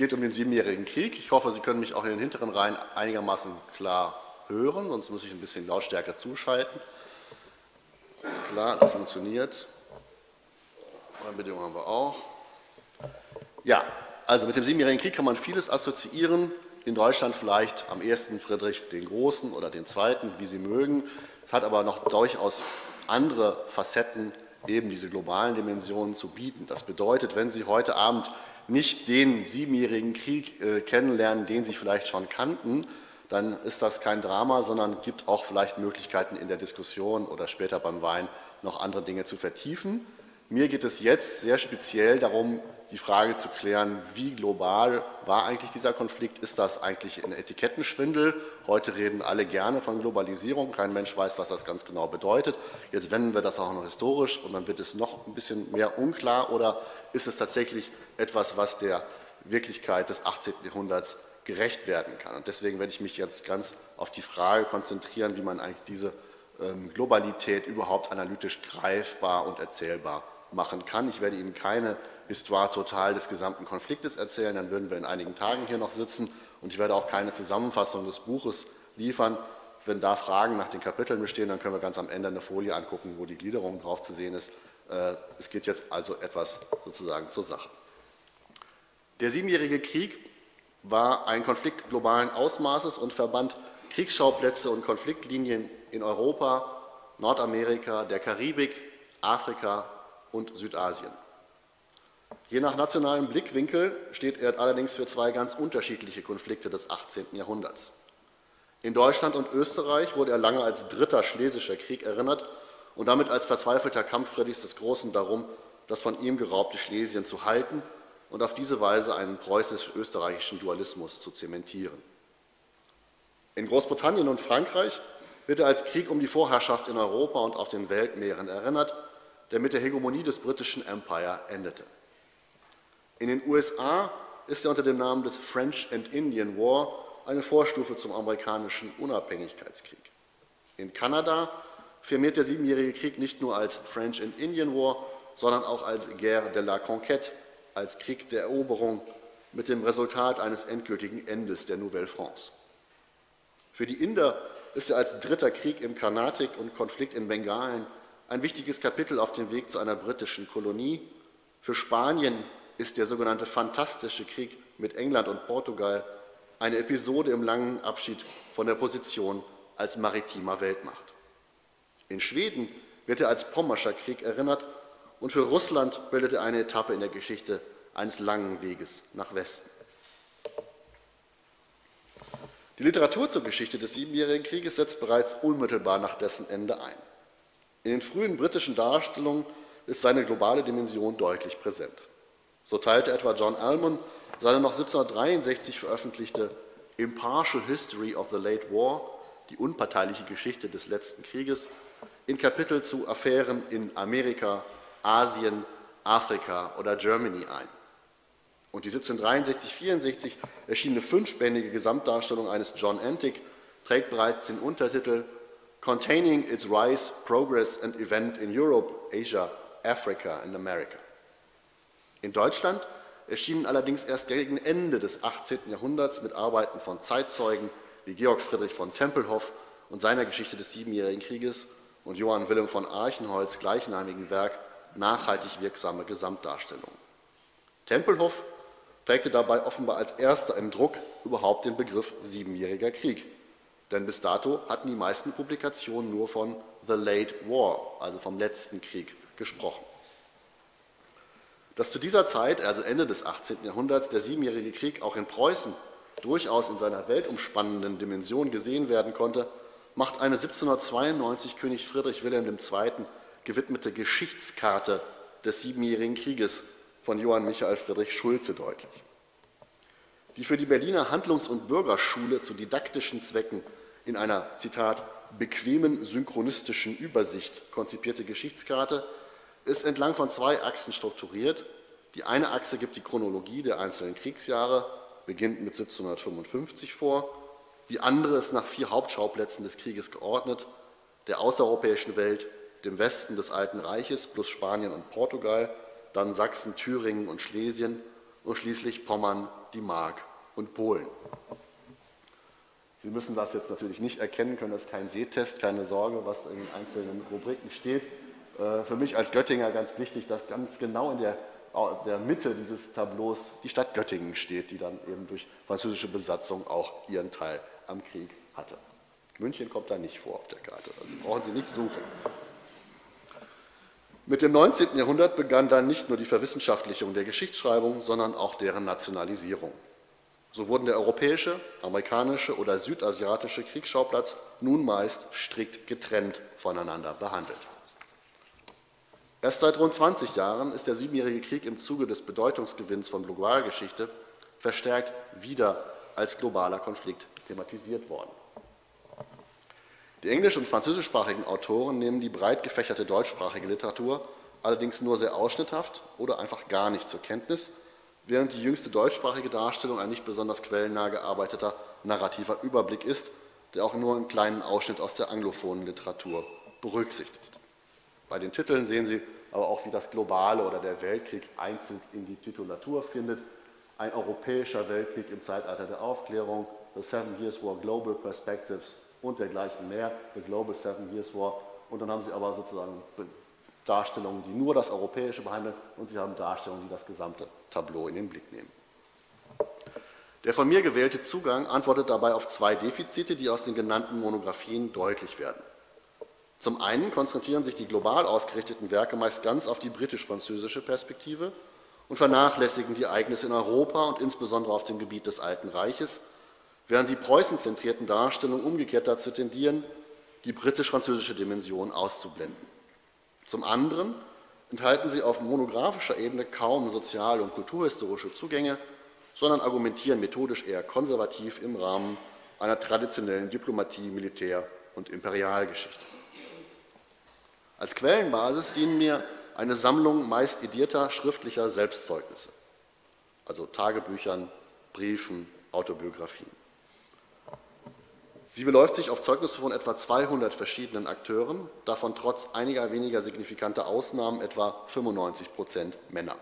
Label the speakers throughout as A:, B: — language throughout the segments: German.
A: Geht um den Siebenjährigen Krieg. Ich hoffe, Sie können mich auch in den hinteren Reihen einigermaßen klar hören, sonst muss ich ein bisschen lautstärker zuschalten. Ist klar, das funktioniert. Bedingungen haben wir auch. Ja, also mit dem Siebenjährigen Krieg kann man vieles assoziieren. In Deutschland vielleicht am ersten Friedrich den Großen oder den Zweiten, wie Sie mögen. Es hat aber noch durchaus andere Facetten, eben diese globalen Dimensionen zu bieten. Das bedeutet, wenn Sie heute Abend nicht den siebenjährigen Krieg äh, kennenlernen, den sie vielleicht schon kannten, dann ist das kein Drama, sondern gibt auch vielleicht Möglichkeiten in der Diskussion oder später beim Wein noch andere Dinge zu vertiefen. Mir geht es jetzt sehr speziell darum, die Frage zu klären, wie global war eigentlich dieser Konflikt? Ist das eigentlich ein Etikettenschwindel? Heute reden alle gerne von Globalisierung. Kein Mensch weiß, was das ganz genau bedeutet. Jetzt wenden wir das auch noch historisch und dann wird es noch ein bisschen mehr unklar. Oder ist es tatsächlich etwas, was der Wirklichkeit des 18. Jahrhunderts gerecht werden kann? Und deswegen werde ich mich jetzt ganz auf die Frage konzentrieren, wie man eigentlich diese ähm, Globalität überhaupt analytisch greifbar und erzählbar machen kann. Ich werde Ihnen keine Histoire total des gesamten Konfliktes erzählen, dann würden wir in einigen Tagen hier noch sitzen und ich werde auch keine Zusammenfassung des Buches liefern. Wenn da Fragen nach den Kapiteln bestehen, dann können wir ganz am Ende eine Folie angucken, wo die Gliederung drauf zu sehen ist. Äh, es geht jetzt also etwas sozusagen zur Sache. Der Siebenjährige Krieg war ein Konflikt globalen Ausmaßes und verband Kriegsschauplätze und Konfliktlinien in Europa, Nordamerika, der Karibik, Afrika und Südasien. Je nach nationalem Blickwinkel steht er allerdings für zwei ganz unterschiedliche Konflikte des 18. Jahrhunderts. In Deutschland und Österreich wurde er lange als Dritter Schlesischer Krieg erinnert und damit als verzweifelter Kampf Friedrichs des Großen darum, das von ihm geraubte Schlesien zu halten und auf diese Weise einen preußisch-österreichischen Dualismus zu zementieren. In Großbritannien und Frankreich wird er als Krieg um die Vorherrschaft in Europa und auf den Weltmeeren erinnert der mit der Hegemonie des britischen Empire endete. In den USA ist er unter dem Namen des French and Indian War eine Vorstufe zum amerikanischen Unabhängigkeitskrieg. In Kanada firmiert der Siebenjährige Krieg nicht nur als French and Indian War, sondern auch als Guerre de la Conquête, als Krieg der Eroberung mit dem Resultat eines endgültigen Endes der Nouvelle France. Für die Inder ist er als dritter Krieg im Karnatik und Konflikt in Bengalen ein wichtiges Kapitel auf dem Weg zu einer britischen Kolonie. Für Spanien ist der sogenannte Fantastische Krieg mit England und Portugal eine Episode im langen Abschied von der Position als maritimer Weltmacht. In Schweden wird er als Pommerscher Krieg erinnert und für Russland bildet er eine Etappe in der Geschichte eines langen Weges nach Westen. Die Literatur zur Geschichte des Siebenjährigen Krieges setzt bereits unmittelbar nach dessen Ende ein. In den frühen britischen Darstellungen ist seine globale Dimension deutlich präsent. So teilte etwa John Almond seine noch 1763 veröffentlichte Impartial History of the Late War, die unparteiliche Geschichte des letzten Krieges, in Kapitel zu Affären in Amerika, Asien, Afrika oder Germany ein. Und die 1763-64 erschienene fünfbändige Gesamtdarstellung eines John Antic trägt bereits den Untertitel containing its rise, progress and event in Europe, Asia, Africa and America. In Deutschland erschienen allerdings erst gegen Ende des 18. Jahrhunderts mit Arbeiten von Zeitzeugen wie Georg Friedrich von Tempelhoff und seiner Geschichte des Siebenjährigen Krieges und Johann Wilhelm von Archenholz gleichnamigen Werk nachhaltig wirksame Gesamtdarstellungen. Tempelhoff prägte dabei offenbar als erster im Druck überhaupt den Begriff Siebenjähriger Krieg. Denn bis dato hatten die meisten Publikationen nur von The Late War, also vom letzten Krieg, gesprochen. Dass zu dieser Zeit, also Ende des 18. Jahrhunderts, der Siebenjährige Krieg auch in Preußen durchaus in seiner weltumspannenden Dimension gesehen werden konnte, macht eine 1792 König Friedrich Wilhelm II. gewidmete Geschichtskarte des Siebenjährigen Krieges von Johann Michael Friedrich Schulze deutlich. Die für die Berliner Handlungs- und Bürgerschule zu didaktischen Zwecken in einer, Zitat, bequemen synchronistischen Übersicht konzipierte Geschichtskarte ist entlang von zwei Achsen strukturiert. Die eine Achse gibt die Chronologie der einzelnen Kriegsjahre, beginnt mit 1755 vor. Die andere ist nach vier Hauptschauplätzen des Krieges geordnet, der außereuropäischen Welt, dem Westen des Alten Reiches plus Spanien und Portugal, dann Sachsen, Thüringen und Schlesien und schließlich Pommern, die Mark und Polen. Sie müssen das jetzt natürlich nicht erkennen können, das ist kein Sehtest, keine Sorge, was in einzelnen Rubriken steht. Äh, für mich als Göttinger ganz wichtig, dass ganz genau in der, der Mitte dieses Tableaus die Stadt Göttingen steht, die dann eben durch französische Besatzung auch ihren Teil am Krieg hatte. München kommt da nicht vor auf der Karte, also brauchen Sie nicht suchen. Mit dem 19. Jahrhundert begann dann nicht nur die Verwissenschaftlichung der Geschichtsschreibung, sondern auch deren Nationalisierung. So wurden der europäische, amerikanische oder südasiatische Kriegsschauplatz nun meist strikt getrennt voneinander behandelt. Erst seit rund 20 Jahren ist der Siebenjährige Krieg im Zuge des Bedeutungsgewinns von Globalgeschichte verstärkt wieder als globaler Konflikt thematisiert worden. Die englisch- und französischsprachigen Autoren nehmen die breit gefächerte deutschsprachige Literatur allerdings nur sehr ausschnitthaft oder einfach gar nicht zur Kenntnis, während die jüngste deutschsprachige Darstellung ein nicht besonders quellennah gearbeiteter narrativer Überblick ist, der auch nur einen kleinen Ausschnitt aus der anglophonen Literatur berücksichtigt. Bei den Titeln sehen Sie aber auch, wie das globale oder der Weltkrieg Einzug in die Titulatur findet. Ein europäischer Weltkrieg im Zeitalter der Aufklärung, The Seven Years War Global Perspectives und dergleichen mehr, The Global Seven Years War. Und dann haben Sie aber sozusagen Darstellungen, die nur das Europäische behandeln und Sie haben Darstellungen, die das gesamte Tableau in den Blick nehmen. Der von mir gewählte Zugang antwortet dabei auf zwei Defizite, die aus den genannten Monographien deutlich werden. Zum einen konzentrieren sich die global ausgerichteten Werke meist ganz auf die britisch-französische Perspektive und vernachlässigen die Ereignisse in Europa und insbesondere auf dem Gebiet des Alten Reiches, während die preußenzentrierten Darstellungen umgekehrt dazu tendieren, die britisch-französische Dimension auszublenden. Zum anderen enthalten sie auf monographischer Ebene kaum sozial- und kulturhistorische Zugänge, sondern argumentieren methodisch eher konservativ im Rahmen einer traditionellen Diplomatie, Militär- und Imperialgeschichte. Als Quellenbasis dienen mir eine Sammlung meist edierter schriftlicher Selbstzeugnisse, also Tagebüchern, Briefen, Autobiografien. Sie beläuft sich auf Zeugnisse von etwa 200 verschiedenen Akteuren, davon trotz einiger weniger signifikanter Ausnahmen etwa 95 Prozent Männer.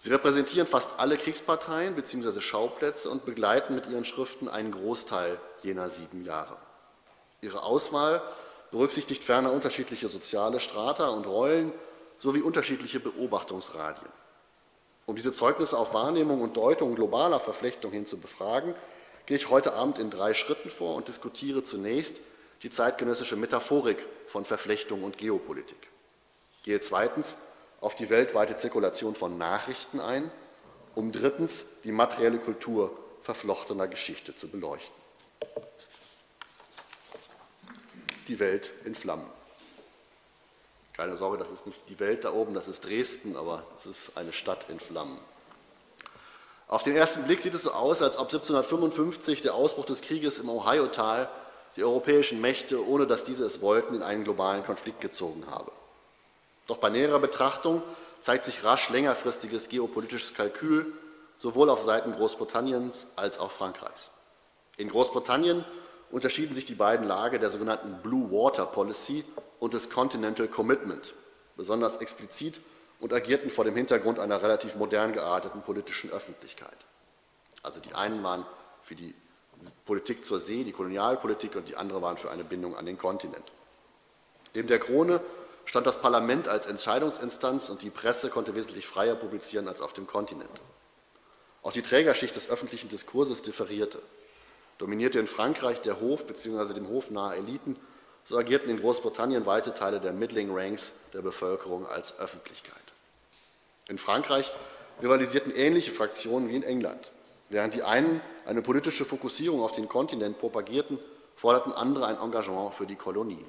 A: Sie repräsentieren fast alle Kriegsparteien bzw. Schauplätze und begleiten mit ihren Schriften einen Großteil jener sieben Jahre. Ihre Auswahl berücksichtigt ferner unterschiedliche soziale Strata und Rollen sowie unterschiedliche Beobachtungsradien. Um diese Zeugnisse auf Wahrnehmung und Deutung globaler Verflechtung hin zu befragen, gehe ich heute Abend in drei Schritten vor und diskutiere zunächst die zeitgenössische Metaphorik von Verflechtung und Geopolitik. Gehe zweitens auf die weltweite Zirkulation von Nachrichten ein, um drittens die materielle Kultur verflochtener Geschichte zu beleuchten. Die Welt in Flammen. Keine Sorge, das ist nicht die Welt da oben, das ist Dresden, aber es ist eine Stadt in Flammen. Auf den ersten Blick sieht es so aus, als ob 1755 der Ausbruch des Krieges im Ohio-Tal die europäischen Mächte, ohne dass diese es wollten, in einen globalen Konflikt gezogen habe. Doch bei näherer Betrachtung zeigt sich rasch längerfristiges geopolitisches Kalkül, sowohl auf Seiten Großbritanniens als auch Frankreichs. In Großbritannien unterschieden sich die beiden Lager der sogenannten Blue Water Policy und des Continental Commitment besonders explizit und agierten vor dem Hintergrund einer relativ modern gearteten politischen Öffentlichkeit. Also die einen waren für die Politik zur See, die Kolonialpolitik, und die anderen waren für eine Bindung an den Kontinent. Neben der Krone stand das Parlament als Entscheidungsinstanz und die Presse konnte wesentlich freier publizieren als auf dem Kontinent. Auch die Trägerschicht des öffentlichen Diskurses differierte. Dominierte in Frankreich der Hof bzw. dem Hof nahe Eliten, so agierten in Großbritannien weite Teile der Middling Ranks der Bevölkerung als Öffentlichkeit. In Frankreich rivalisierten ähnliche Fraktionen wie in England. Während die einen eine politische Fokussierung auf den Kontinent propagierten, forderten andere ein Engagement für die Kolonien.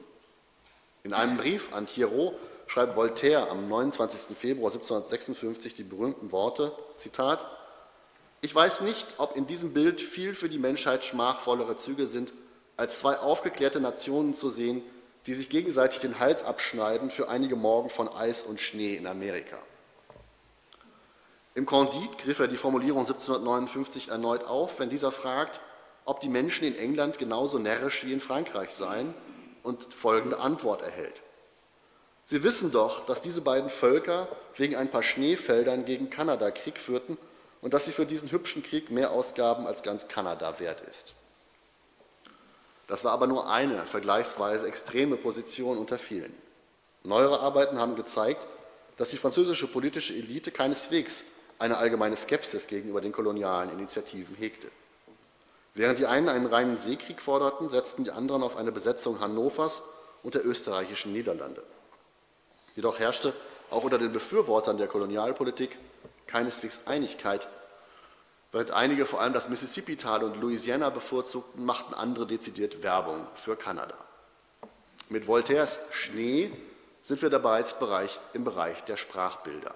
A: In einem Brief an Thiero schreibt Voltaire am 29. Februar 1756 die berühmten Worte, Zitat, ich weiß nicht, ob in diesem Bild viel für die Menschheit schmachvollere Züge sind, als zwei aufgeklärte Nationen zu sehen, die sich gegenseitig den Hals abschneiden für einige Morgen von Eis und Schnee in Amerika. Im Candide griff er die Formulierung 1759 erneut auf, wenn dieser fragt, ob die Menschen in England genauso närrisch wie in Frankreich seien und folgende Antwort erhält. Sie wissen doch, dass diese beiden Völker wegen ein paar Schneefeldern gegen Kanada Krieg führten und dass sie für diesen hübschen Krieg mehr ausgaben, als ganz Kanada wert ist. Das war aber nur eine vergleichsweise extreme Position unter vielen. Neuere Arbeiten haben gezeigt, dass die französische politische Elite keineswegs eine allgemeine Skepsis gegenüber den kolonialen Initiativen hegte. Während die einen einen reinen Seekrieg forderten, setzten die anderen auf eine Besetzung Hannovers und der österreichischen Niederlande. Jedoch herrschte auch unter den Befürwortern der Kolonialpolitik keineswegs Einigkeit. Während einige vor allem das Mississippi-Tal und Louisiana bevorzugten, machten andere dezidiert Werbung für Kanada. Mit Voltaires Schnee sind wir dabei im Bereich der Sprachbilder.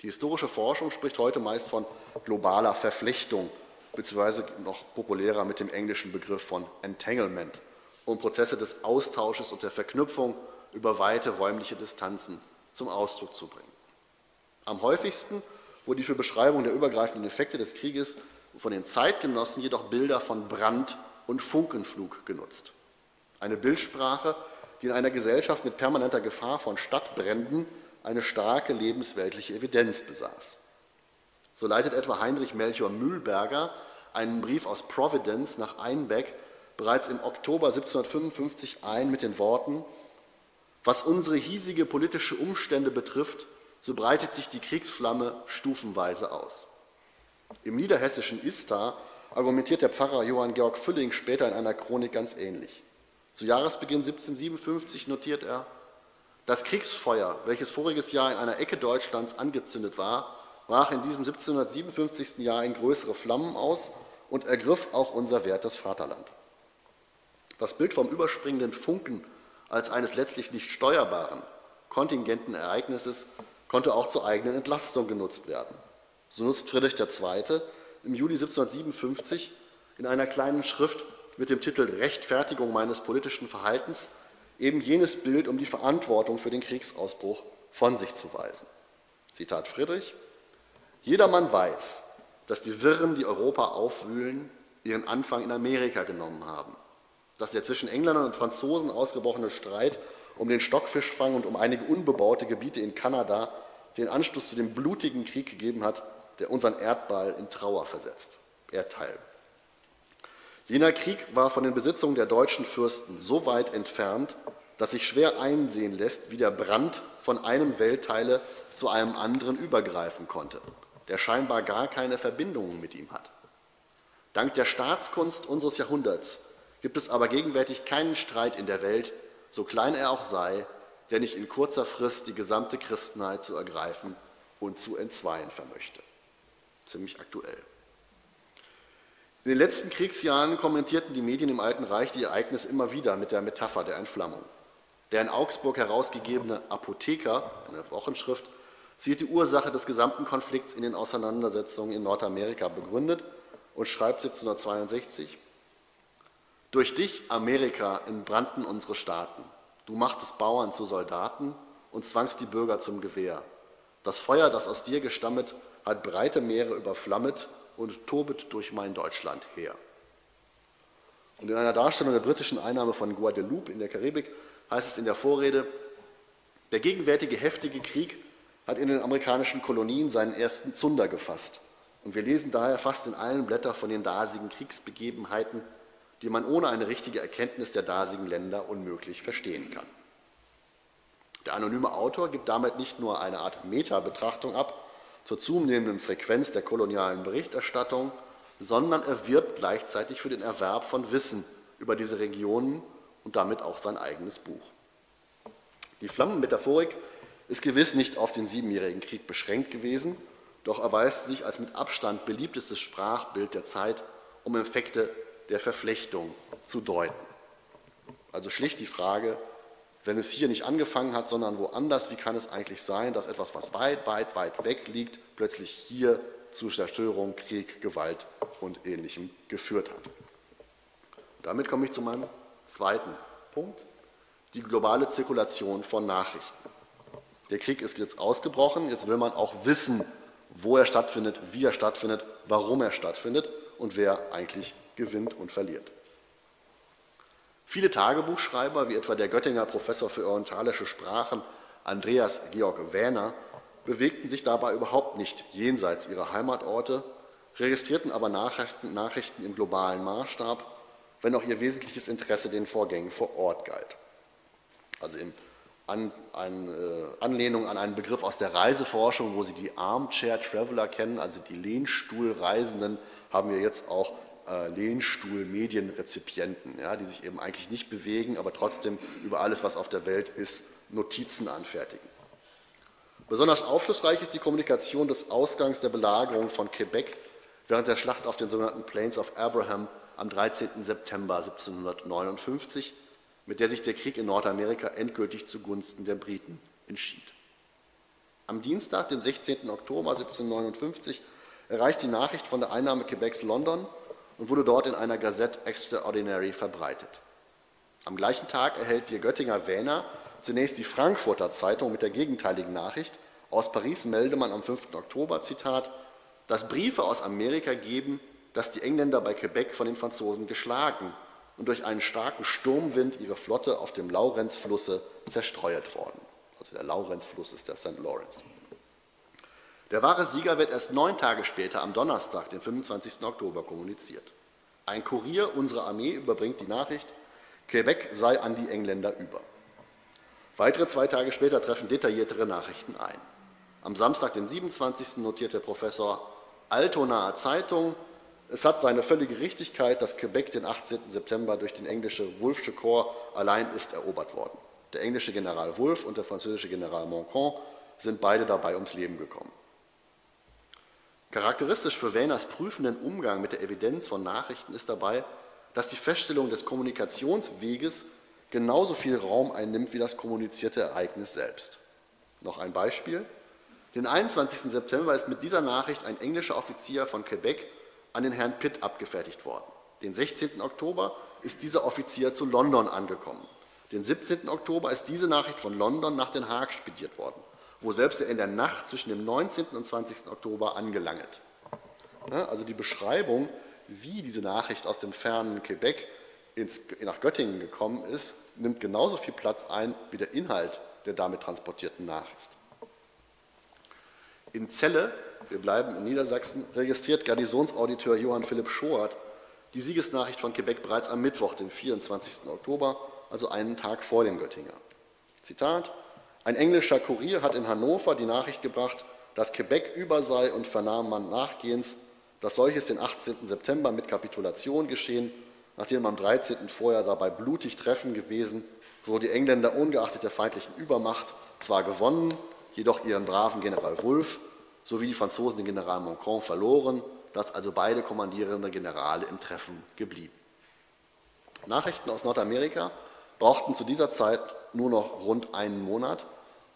A: Die historische Forschung spricht heute meist von globaler Verflechtung, beziehungsweise noch populärer mit dem englischen Begriff von Entanglement, um Prozesse des Austausches und der Verknüpfung über weite räumliche Distanzen zum Ausdruck zu bringen. Am häufigsten wurden die für Beschreibung der übergreifenden Effekte des Krieges von den Zeitgenossen jedoch Bilder von Brand und Funkenflug genutzt. Eine Bildsprache, die in einer Gesellschaft mit permanenter Gefahr von Stadtbränden eine starke lebensweltliche Evidenz besaß. So leitet etwa Heinrich Melchior Mühlberger einen Brief aus Providence nach Einbeck bereits im Oktober 1755 ein mit den Worten was unsere hiesige politische Umstände betrifft, so breitet sich die Kriegsflamme stufenweise aus. Im niederhessischen Istar argumentiert der Pfarrer Johann Georg Fülling später in einer Chronik ganz ähnlich. Zu Jahresbeginn 1757 notiert er, das Kriegsfeuer, welches voriges Jahr in einer Ecke Deutschlands angezündet war, brach in diesem 1757. Jahr in größere Flammen aus und ergriff auch unser wertes Vaterland. Das Bild vom überspringenden Funken als eines letztlich nicht steuerbaren, kontingenten Ereignisses konnte auch zur eigenen Entlastung genutzt werden. So nutzt Friedrich II. im Juli 1757 in einer kleinen Schrift mit dem Titel Rechtfertigung meines politischen Verhaltens eben jenes Bild, um die Verantwortung für den Kriegsausbruch von sich zu weisen. Zitat Friedrich, Jedermann weiß, dass die Wirren, die Europa aufwühlen, ihren Anfang in Amerika genommen haben dass der zwischen Engländern und Franzosen ausgebrochene Streit um den Stockfischfang und um einige unbebaute Gebiete in Kanada den Anstoß zu dem blutigen Krieg gegeben hat, der unseren Erdball in Trauer versetzt. Erdteil. Jener Krieg war von den Besitzungen der deutschen Fürsten so weit entfernt, dass sich schwer einsehen lässt, wie der Brand von einem Weltteile zu einem anderen übergreifen konnte, der scheinbar gar keine Verbindungen mit ihm hat. Dank der Staatskunst unseres Jahrhunderts gibt es aber gegenwärtig keinen Streit in der Welt, so klein er auch sei, der nicht in kurzer Frist die gesamte Christenheit zu ergreifen und zu entzweien vermöchte. Ziemlich aktuell. In den letzten Kriegsjahren kommentierten die Medien im Alten Reich die Ereignisse immer wieder mit der Metapher der Entflammung. Der in Augsburg herausgegebene Apotheker, eine Wochenschrift, sieht die Ursache des gesamten Konflikts in den Auseinandersetzungen in Nordamerika begründet und schreibt 1762, durch dich, Amerika, entbrannten unsere Staaten. Du machtest Bauern zu Soldaten und zwangst die Bürger zum Gewehr. Das Feuer, das aus dir gestammet, hat breite Meere überflammet und tobet durch mein Deutschland her. Und in einer Darstellung der britischen Einnahme von Guadeloupe in der Karibik heißt es in der Vorrede, der gegenwärtige heftige Krieg hat in den amerikanischen Kolonien seinen ersten Zunder gefasst. Und wir lesen daher fast in allen Blättern von den dasigen Kriegsbegebenheiten die man ohne eine richtige Erkenntnis der dasigen Länder unmöglich verstehen kann. Der anonyme Autor gibt damit nicht nur eine Art Meta-Betrachtung ab zur zunehmenden Frequenz der kolonialen Berichterstattung, sondern er wirbt gleichzeitig für den Erwerb von Wissen über diese Regionen und damit auch sein eigenes Buch. Die Flammenmetaphorik ist gewiss nicht auf den Siebenjährigen Krieg beschränkt gewesen, doch erweist sich als mit Abstand beliebtestes Sprachbild der Zeit, um Effekte der Verflechtung zu deuten. Also schlicht die Frage, wenn es hier nicht angefangen hat, sondern woanders, wie kann es eigentlich sein, dass etwas, was weit, weit, weit weg liegt, plötzlich hier zu Zerstörung, Krieg, Gewalt und Ähnlichem geführt hat. Damit komme ich zu meinem zweiten Punkt, die globale Zirkulation von Nachrichten. Der Krieg ist jetzt ausgebrochen, jetzt will man auch wissen, wo er stattfindet, wie er stattfindet, warum er stattfindet und wer eigentlich gewinnt und verliert. Viele Tagebuchschreiber, wie etwa der Göttinger Professor für orientalische Sprachen Andreas Georg Wähner, bewegten sich dabei überhaupt nicht jenseits ihrer Heimatorte, registrierten aber Nachrichten, Nachrichten im globalen Maßstab, wenn auch ihr wesentliches Interesse den Vorgängen vor Ort galt. Also in an, eine äh, Anlehnung an einen Begriff aus der Reiseforschung, wo Sie die Armchair Traveler kennen, also die Lehnstuhlreisenden, haben wir jetzt auch äh, Lehnstuhl-Medienrezipienten, ja, die sich eben eigentlich nicht bewegen, aber trotzdem über alles, was auf der Welt ist, Notizen anfertigen. Besonders aufschlussreich ist die Kommunikation des Ausgangs der Belagerung von Quebec während der Schlacht auf den sogenannten Plains of Abraham am 13. September 1759 mit der sich der Krieg in Nordamerika endgültig zugunsten der Briten entschied. Am Dienstag, dem 16. Oktober 1759, erreicht die Nachricht von der Einnahme Quebecs London und wurde dort in einer Gazette Extraordinary verbreitet. Am gleichen Tag erhält die Göttinger Wähner zunächst die Frankfurter Zeitung mit der gegenteiligen Nachricht. Aus Paris melde man am 5. Oktober, Zitat, dass Briefe aus Amerika geben, dass die Engländer bei Quebec von den Franzosen geschlagen und durch einen starken Sturmwind ihre Flotte auf dem Laurenzflusse zerstreut worden. Also der Laurenzfluss ist der St. Lawrence. Der wahre Sieger wird erst neun Tage später, am Donnerstag, den 25. Oktober, kommuniziert. Ein Kurier unserer Armee überbringt die Nachricht, Quebec sei an die Engländer über. Weitere zwei Tage später treffen detailliertere Nachrichten ein. Am Samstag, den 27. notiert der Professor Altonaer Zeitung, es hat seine völlige Richtigkeit, dass Quebec den 18. September durch den englischen Wolfsche Korps allein ist erobert worden. Der englische General Wolfe und der französische General Montcalm sind beide dabei ums Leben gekommen. Charakteristisch für Wähners prüfenden Umgang mit der Evidenz von Nachrichten ist dabei, dass die Feststellung des Kommunikationsweges genauso viel Raum einnimmt wie das kommunizierte Ereignis selbst. Noch ein Beispiel. Den 21. September ist mit dieser Nachricht ein englischer Offizier von Quebec an den Herrn Pitt abgefertigt worden. Den 16. Oktober ist dieser Offizier zu London angekommen. Den 17. Oktober ist diese Nachricht von London nach Den Haag spediert worden, wo selbst er in der Nacht zwischen dem 19. und 20. Oktober angelangt. Also die Beschreibung, wie diese Nachricht aus dem fernen Quebec ins, nach Göttingen gekommen ist, nimmt genauso viel Platz ein wie der Inhalt der damit transportierten Nachricht. In Celle wir bleiben in Niedersachsen, registriert Garnisonsauditeur Johann Philipp Schoert die Siegesnachricht von Quebec bereits am Mittwoch, dem 24. Oktober, also einen Tag vor dem Göttinger. Zitat: Ein englischer Kurier hat in Hannover die Nachricht gebracht, dass Quebec über sei und vernahm man nachgehends, dass solches den 18. September mit Kapitulation geschehen, nachdem am 13. vorher dabei blutig Treffen gewesen, so die Engländer ungeachtet der feindlichen Übermacht zwar gewonnen, jedoch ihren braven General Wulff sowie die Franzosen den General Montcalm verloren, dass also beide kommandierende Generale im Treffen geblieben. Nachrichten aus Nordamerika brauchten zu dieser Zeit nur noch rund einen Monat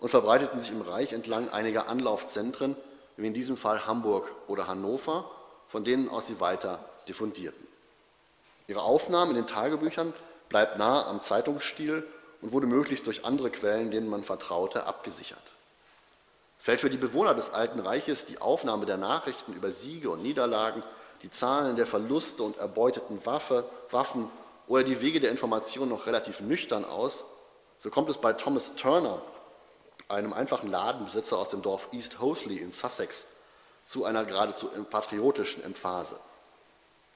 A: und verbreiteten sich im Reich entlang einiger Anlaufzentren, wie in diesem Fall Hamburg oder Hannover, von denen aus sie weiter diffundierten. Ihre Aufnahme in den Tagebüchern bleibt nahe am Zeitungsstil und wurde möglichst durch andere Quellen, denen man vertraute, abgesichert fällt für die Bewohner des Alten Reiches die Aufnahme der Nachrichten über Siege und Niederlagen, die Zahlen der Verluste und erbeuteten Waffe, Waffen oder die Wege der Information noch relativ nüchtern aus, so kommt es bei Thomas Turner, einem einfachen Ladenbesitzer aus dem Dorf East Hoathly in Sussex, zu einer geradezu patriotischen Emphase.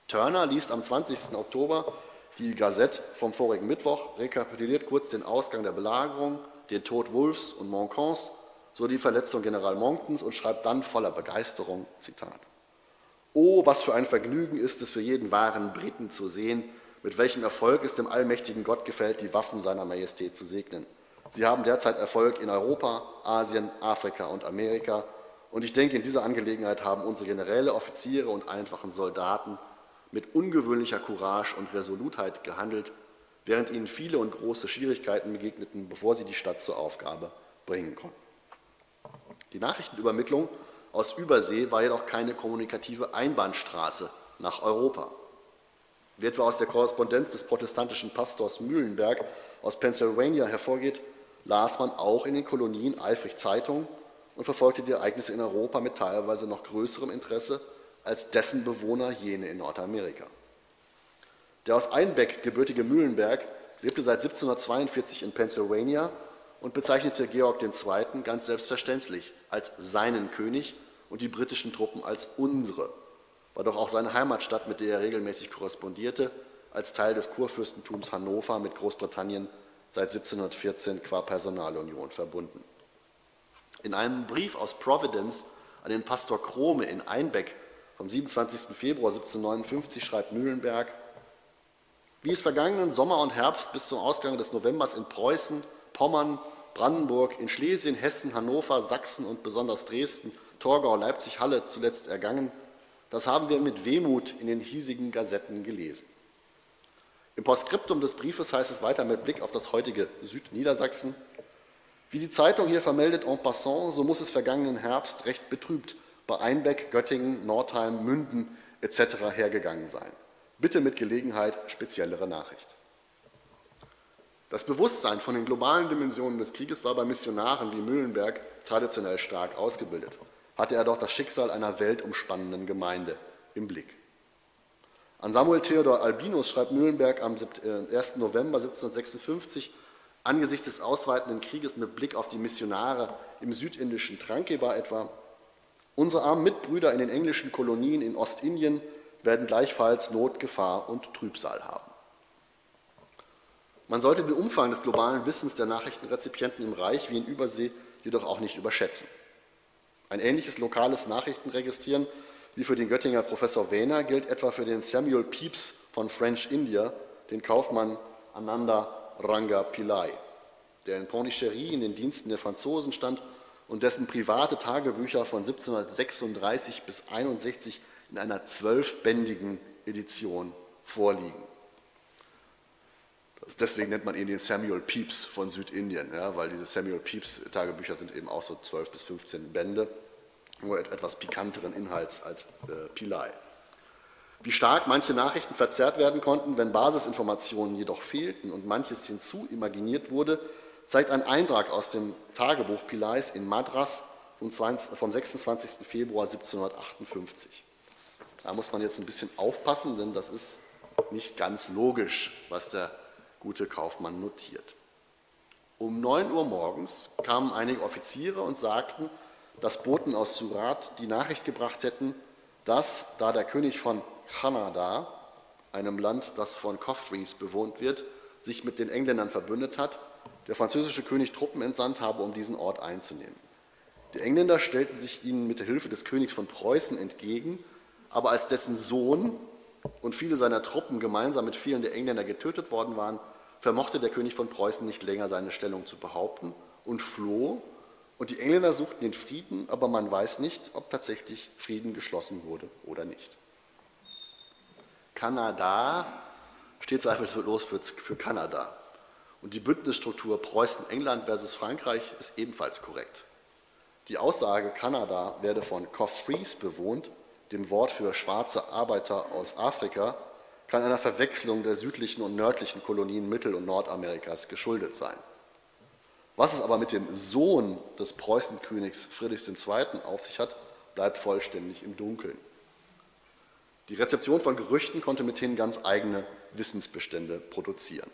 A: Turner liest am 20. Oktober die Gazette vom vorigen Mittwoch, rekapituliert kurz den Ausgang der Belagerung, den Tod Wolfs und Montcalms so die Verletzung General Monktons und schreibt dann voller Begeisterung, Zitat, Oh, was für ein Vergnügen ist es für jeden wahren Briten zu sehen, mit welchem Erfolg es dem allmächtigen Gott gefällt, die Waffen seiner Majestät zu segnen. Sie haben derzeit Erfolg in Europa, Asien, Afrika und Amerika. Und ich denke, in dieser Angelegenheit haben unsere Generäle, Offiziere und einfachen Soldaten mit ungewöhnlicher Courage und Resolutheit gehandelt, während ihnen viele und große Schwierigkeiten begegneten, bevor sie die Stadt zur Aufgabe bringen konnten. Die Nachrichtenübermittlung aus Übersee war jedoch keine kommunikative Einbahnstraße nach Europa. Wie etwa aus der Korrespondenz des protestantischen Pastors Mühlenberg aus Pennsylvania hervorgeht, las man auch in den Kolonien eifrig Zeitungen und verfolgte die Ereignisse in Europa mit teilweise noch größerem Interesse als dessen Bewohner jene in Nordamerika. Der aus Einbeck gebürtige Mühlenberg lebte seit 1742 in Pennsylvania und bezeichnete Georg II. ganz selbstverständlich als seinen König und die britischen Truppen als unsere, war doch auch seine Heimatstadt, mit der er regelmäßig korrespondierte, als Teil des Kurfürstentums Hannover mit Großbritannien seit 1714 qua Personalunion verbunden. In einem Brief aus Providence an den Pastor Krome in Einbeck vom 27. Februar 1759 schreibt Mühlenberg, wie es vergangenen Sommer und Herbst bis zum Ausgang des Novembers in Preußen, Pommern, Brandenburg, in Schlesien, Hessen, Hannover, Sachsen und besonders Dresden, Torgau, Leipzig, Halle zuletzt ergangen, das haben wir mit Wehmut in den hiesigen Gazetten gelesen. Im Postskriptum des Briefes heißt es weiter mit Blick auf das heutige Südniedersachsen, wie die Zeitung hier vermeldet en passant, so muss es vergangenen Herbst recht betrübt bei Einbeck, Göttingen, Nordheim, Münden etc. hergegangen sein. Bitte mit Gelegenheit speziellere Nachricht. Das Bewusstsein von den globalen Dimensionen des Krieges war bei Missionaren wie Mühlenberg traditionell stark ausgebildet. Hatte er doch das Schicksal einer weltumspannenden Gemeinde im Blick. An Samuel Theodor Albinus schreibt Mühlenberg am 1. Äh, November 1756 angesichts des ausweitenden Krieges mit Blick auf die Missionare im südindischen Trankebar etwa, unsere armen Mitbrüder in den englischen Kolonien in Ostindien werden gleichfalls Not, Gefahr und Trübsal haben. Man sollte den Umfang des globalen Wissens der Nachrichtenrezipienten im Reich wie in Übersee jedoch auch nicht überschätzen. Ein ähnliches lokales Nachrichtenregistrieren wie für den Göttinger Professor Wehner gilt etwa für den Samuel Pepys von French India, den Kaufmann Ananda Ranga Pillai, der in Pondichéry in den Diensten der Franzosen stand und dessen private Tagebücher von 1736 bis 61 in einer zwölfbändigen Edition vorliegen. Deswegen nennt man ihn den Samuel Pepys von Südindien, ja, weil diese Samuel Pepys Tagebücher sind eben auch so 12 bis 15 Bände, nur etwas pikanteren Inhalts als äh, Pillai. Wie stark manche Nachrichten verzerrt werden konnten, wenn Basisinformationen jedoch fehlten und manches hinzuimaginiert wurde, zeigt ein Eintrag aus dem Tagebuch Pillais in Madras vom 26. Februar 1758. Da muss man jetzt ein bisschen aufpassen, denn das ist nicht ganz logisch, was der gute Kaufmann notiert. Um 9 Uhr morgens kamen einige Offiziere und sagten, dass Boten aus Surat die Nachricht gebracht hätten, dass, da der König von Kanada, einem Land, das von Coffrees bewohnt wird, sich mit den Engländern verbündet hat, der französische König Truppen entsandt habe, um diesen Ort einzunehmen. Die Engländer stellten sich ihnen mit der Hilfe des Königs von Preußen entgegen, aber als dessen Sohn und viele seiner Truppen gemeinsam mit vielen der Engländer getötet worden waren, vermochte der König von Preußen nicht länger seine Stellung zu behaupten und floh. Und die Engländer suchten den Frieden, aber man weiß nicht, ob tatsächlich Frieden geschlossen wurde oder nicht. Kanada steht zweifellos für, Kanada. Und die Bündnisstruktur Preußen-England versus Frankreich ist ebenfalls korrekt. Die Aussage, Kanada werde von Coffrees bewohnt, dem Wort für schwarze Arbeiter aus Afrika, kann einer Verwechslung der südlichen und nördlichen Kolonien Mittel- und Nordamerikas geschuldet sein. Was es aber mit dem Sohn des Preußenkönigs Friedrichs II. auf sich hat, bleibt vollständig im Dunkeln. Die Rezeption von Gerüchten konnte mithin ganz eigene Wissensbestände produzieren.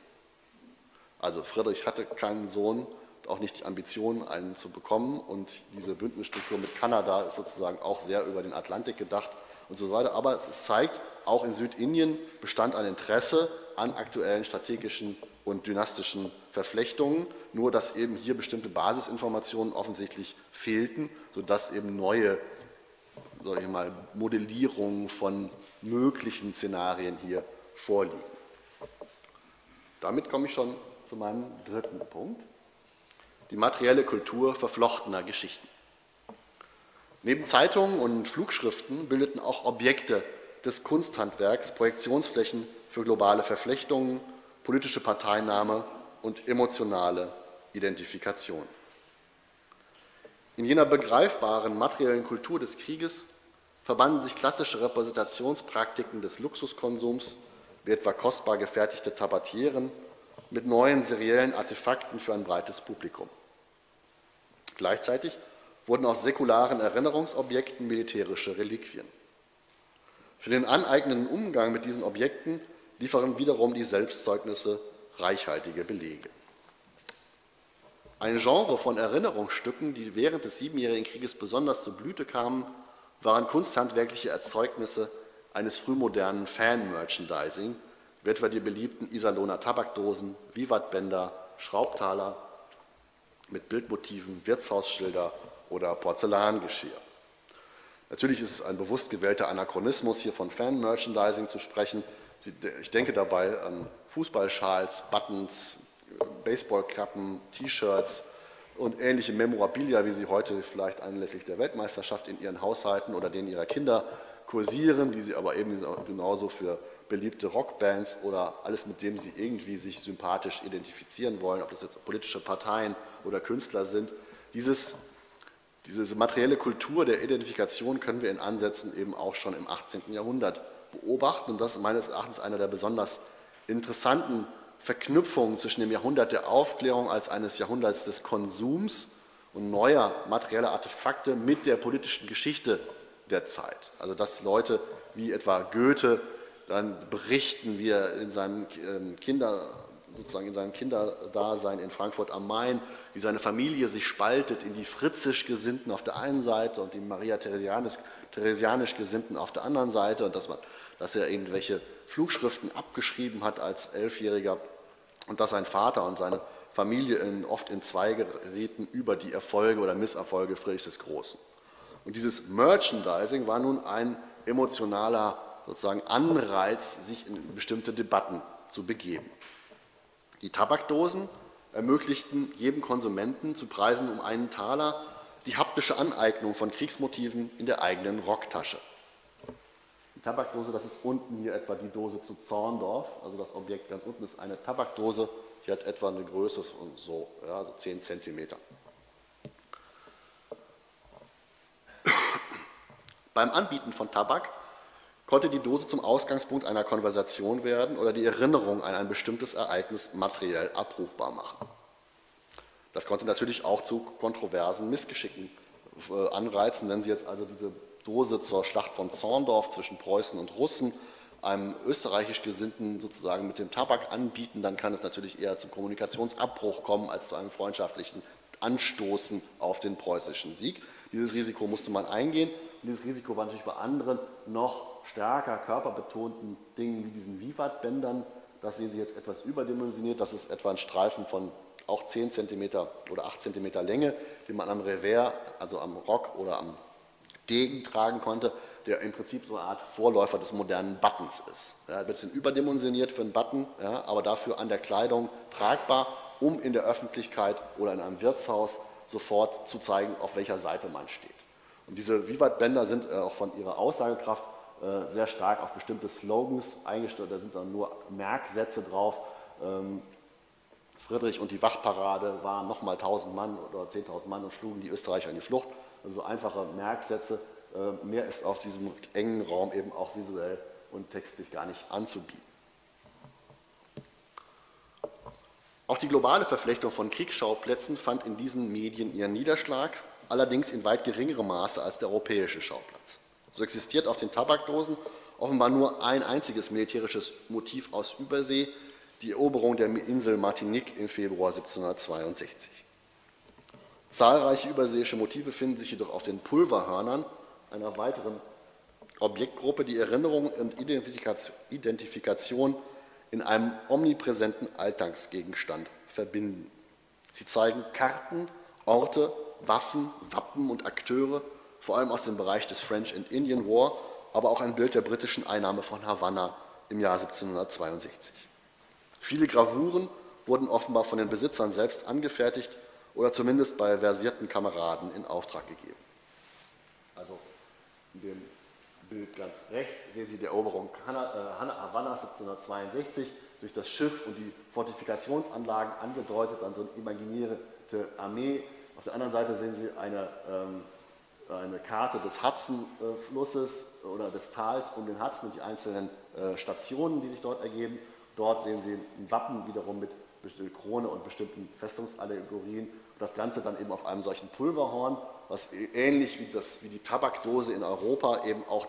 A: Also Friedrich hatte keinen Sohn, auch nicht die Ambition, einen zu bekommen. Und diese Bündnisstruktur mit Kanada ist sozusagen auch sehr über den Atlantik gedacht und so weiter. Aber es zeigt, auch in Südindien bestand ein Interesse an aktuellen strategischen und dynastischen Verflechtungen, nur dass eben hier bestimmte Basisinformationen offensichtlich fehlten, sodass eben neue ich mal, Modellierungen von möglichen Szenarien hier vorliegen. Damit komme ich schon zu meinem dritten Punkt, die materielle Kultur verflochtener Geschichten. Neben Zeitungen und Flugschriften bildeten auch Objekte des Kunsthandwerks Projektionsflächen für globale Verflechtungen, politische Parteinahme und emotionale Identifikation. In jener begreifbaren materiellen Kultur des Krieges verbanden sich klassische Repräsentationspraktiken des Luxuskonsums, wie etwa kostbar gefertigte Tabatieren, mit neuen seriellen Artefakten für ein breites Publikum. Gleichzeitig wurden aus säkularen Erinnerungsobjekten militärische Reliquien. Für den aneignenden Umgang mit diesen Objekten liefern wiederum die Selbstzeugnisse reichhaltige Belege. Ein Genre von Erinnerungsstücken, die während des Siebenjährigen Krieges besonders zur Blüte kamen, waren kunsthandwerkliche Erzeugnisse eines frühmodernen Fan-Merchandising, wie etwa die beliebten Iserlohner Tabakdosen, Vivatbänder, Schraubtaler mit Bildmotiven, Wirtshausschilder oder Porzellangeschirr. Natürlich ist es ein bewusst gewählter Anachronismus, hier von Fan-Merchandising zu sprechen. Ich denke dabei an Fußballschals, Buttons, Baseballkappen, T-Shirts und ähnliche Memorabilia, wie sie heute vielleicht anlässlich der Weltmeisterschaft in ihren Haushalten oder denen ihrer Kinder kursieren, die sie aber eben genauso für beliebte Rockbands oder alles, mit dem sie irgendwie sich sympathisch identifizieren wollen, ob das jetzt politische Parteien oder Künstler sind. Dieses, diese materielle Kultur der Identifikation können wir in Ansätzen eben auch schon im 18. Jahrhundert beobachten und das ist meines Erachtens einer der besonders interessanten Verknüpfungen zwischen dem Jahrhundert der Aufklärung als eines Jahrhunderts des Konsums und neuer materieller Artefakte mit der politischen Geschichte der Zeit. Also dass Leute wie etwa Goethe dann berichten, wie er in seinem ähm, Kinder sozusagen in seinem Kinderdasein in Frankfurt am Main, wie seine Familie sich spaltet in die fritzisch Gesinnten auf der einen Seite und die Maria Theresianisch, Theresianisch Gesinnten auf der anderen Seite und dass, man, dass er irgendwelche Flugschriften abgeschrieben hat als Elfjähriger und dass sein Vater und seine Familie in, oft in Zweige gerieten über die Erfolge oder Misserfolge Friedrichs des Großen. Und dieses Merchandising war nun ein emotionaler sozusagen Anreiz, sich in bestimmte Debatten zu begeben. Die Tabakdosen ermöglichten jedem Konsumenten zu Preisen um einen Taler die haptische Aneignung von Kriegsmotiven in der eigenen Rocktasche. Die Tabakdose, das ist unten hier etwa die Dose zu Zorndorf, also das Objekt ganz unten ist eine Tabakdose, die hat etwa eine Größe von so, ja, so 10 Zentimeter. Beim Anbieten von Tabak konnte die Dose zum Ausgangspunkt einer Konversation werden oder die Erinnerung an ein bestimmtes Ereignis materiell abrufbar machen. Das konnte natürlich auch zu kontroversen Missgeschicken äh, anreizen, wenn Sie jetzt also diese Dose zur Schlacht von Zorndorf zwischen Preußen und Russen einem österreichisch Gesinnten sozusagen mit dem Tabak anbieten, dann kann es natürlich eher zum Kommunikationsabbruch kommen als zu einem freundschaftlichen Anstoßen auf den preußischen Sieg. Dieses Risiko musste man eingehen und dieses Risiko war natürlich bei anderen noch stärker körperbetonten Dingen wie diesen Vivat-Bändern. Das sehen Sie jetzt etwas überdimensioniert. Das ist etwa ein Streifen von auch 10 cm oder 8 cm Länge, den man am Revers, also am Rock oder am Degen tragen konnte, der im Prinzip so eine Art Vorläufer des modernen Buttons ist. Ja, ein bisschen überdimensioniert für einen Button, ja, aber dafür an der Kleidung tragbar, um in der Öffentlichkeit oder in einem Wirtshaus sofort zu zeigen, auf welcher Seite man steht. Und diese Vivat-Bänder sind äh, auch von ihrer Aussagekraft äh, sehr stark auf bestimmte Slogans eingestellt. Da sind dann nur Merksätze drauf. Ähm, Friedrich und die Wachparade waren nochmal 1000 Mann oder 10.000 Mann und schlugen die Österreicher in die Flucht. Also einfache Merksätze. Äh, mehr ist auf diesem engen Raum eben auch visuell und textlich gar nicht anzubieten. Auch die globale Verflechtung von Kriegsschauplätzen fand in diesen Medien ihren Niederschlag, allerdings in weit geringerem Maße als der europäische Schauplatz. So existiert auf den Tabakdosen offenbar nur ein einziges militärisches Motiv aus Übersee, die Eroberung der Insel Martinique im Februar 1762. Zahlreiche überseeische Motive finden sich jedoch auf den Pulverhörnern, einer weiteren Objektgruppe, die Erinnerung und Identifikation in einem omnipräsenten Alltagsgegenstand verbinden. Sie zeigen Karten, Orte, Waffen, Wappen und Akteure vor allem aus dem Bereich des French and Indian War, aber auch ein Bild der britischen Einnahme von Havanna im Jahr 1762. Viele Gravuren wurden offenbar von den Besitzern selbst angefertigt oder zumindest bei versierten Kameraden in Auftrag gegeben. Also in dem Bild ganz rechts sehen Sie die Eroberung äh, Havanna 1762. durch das Schiff und die Fortifikationsanlagen angedeutet, dann so eine imaginierte Armee. Auf der anderen Seite sehen Sie eine, ähm, eine Karte des Hudson-Flusses oder des Tals um den Hudson und die einzelnen äh, Stationen, die sich dort ergeben. Dort sehen Sie ein Wappen wiederum mit Krone und bestimmten Festungsallegorien. Das Ganze dann eben auf einem solchen Pulverhorn, was ähnlich wie, das, wie die Tabakdose in Europa eben auch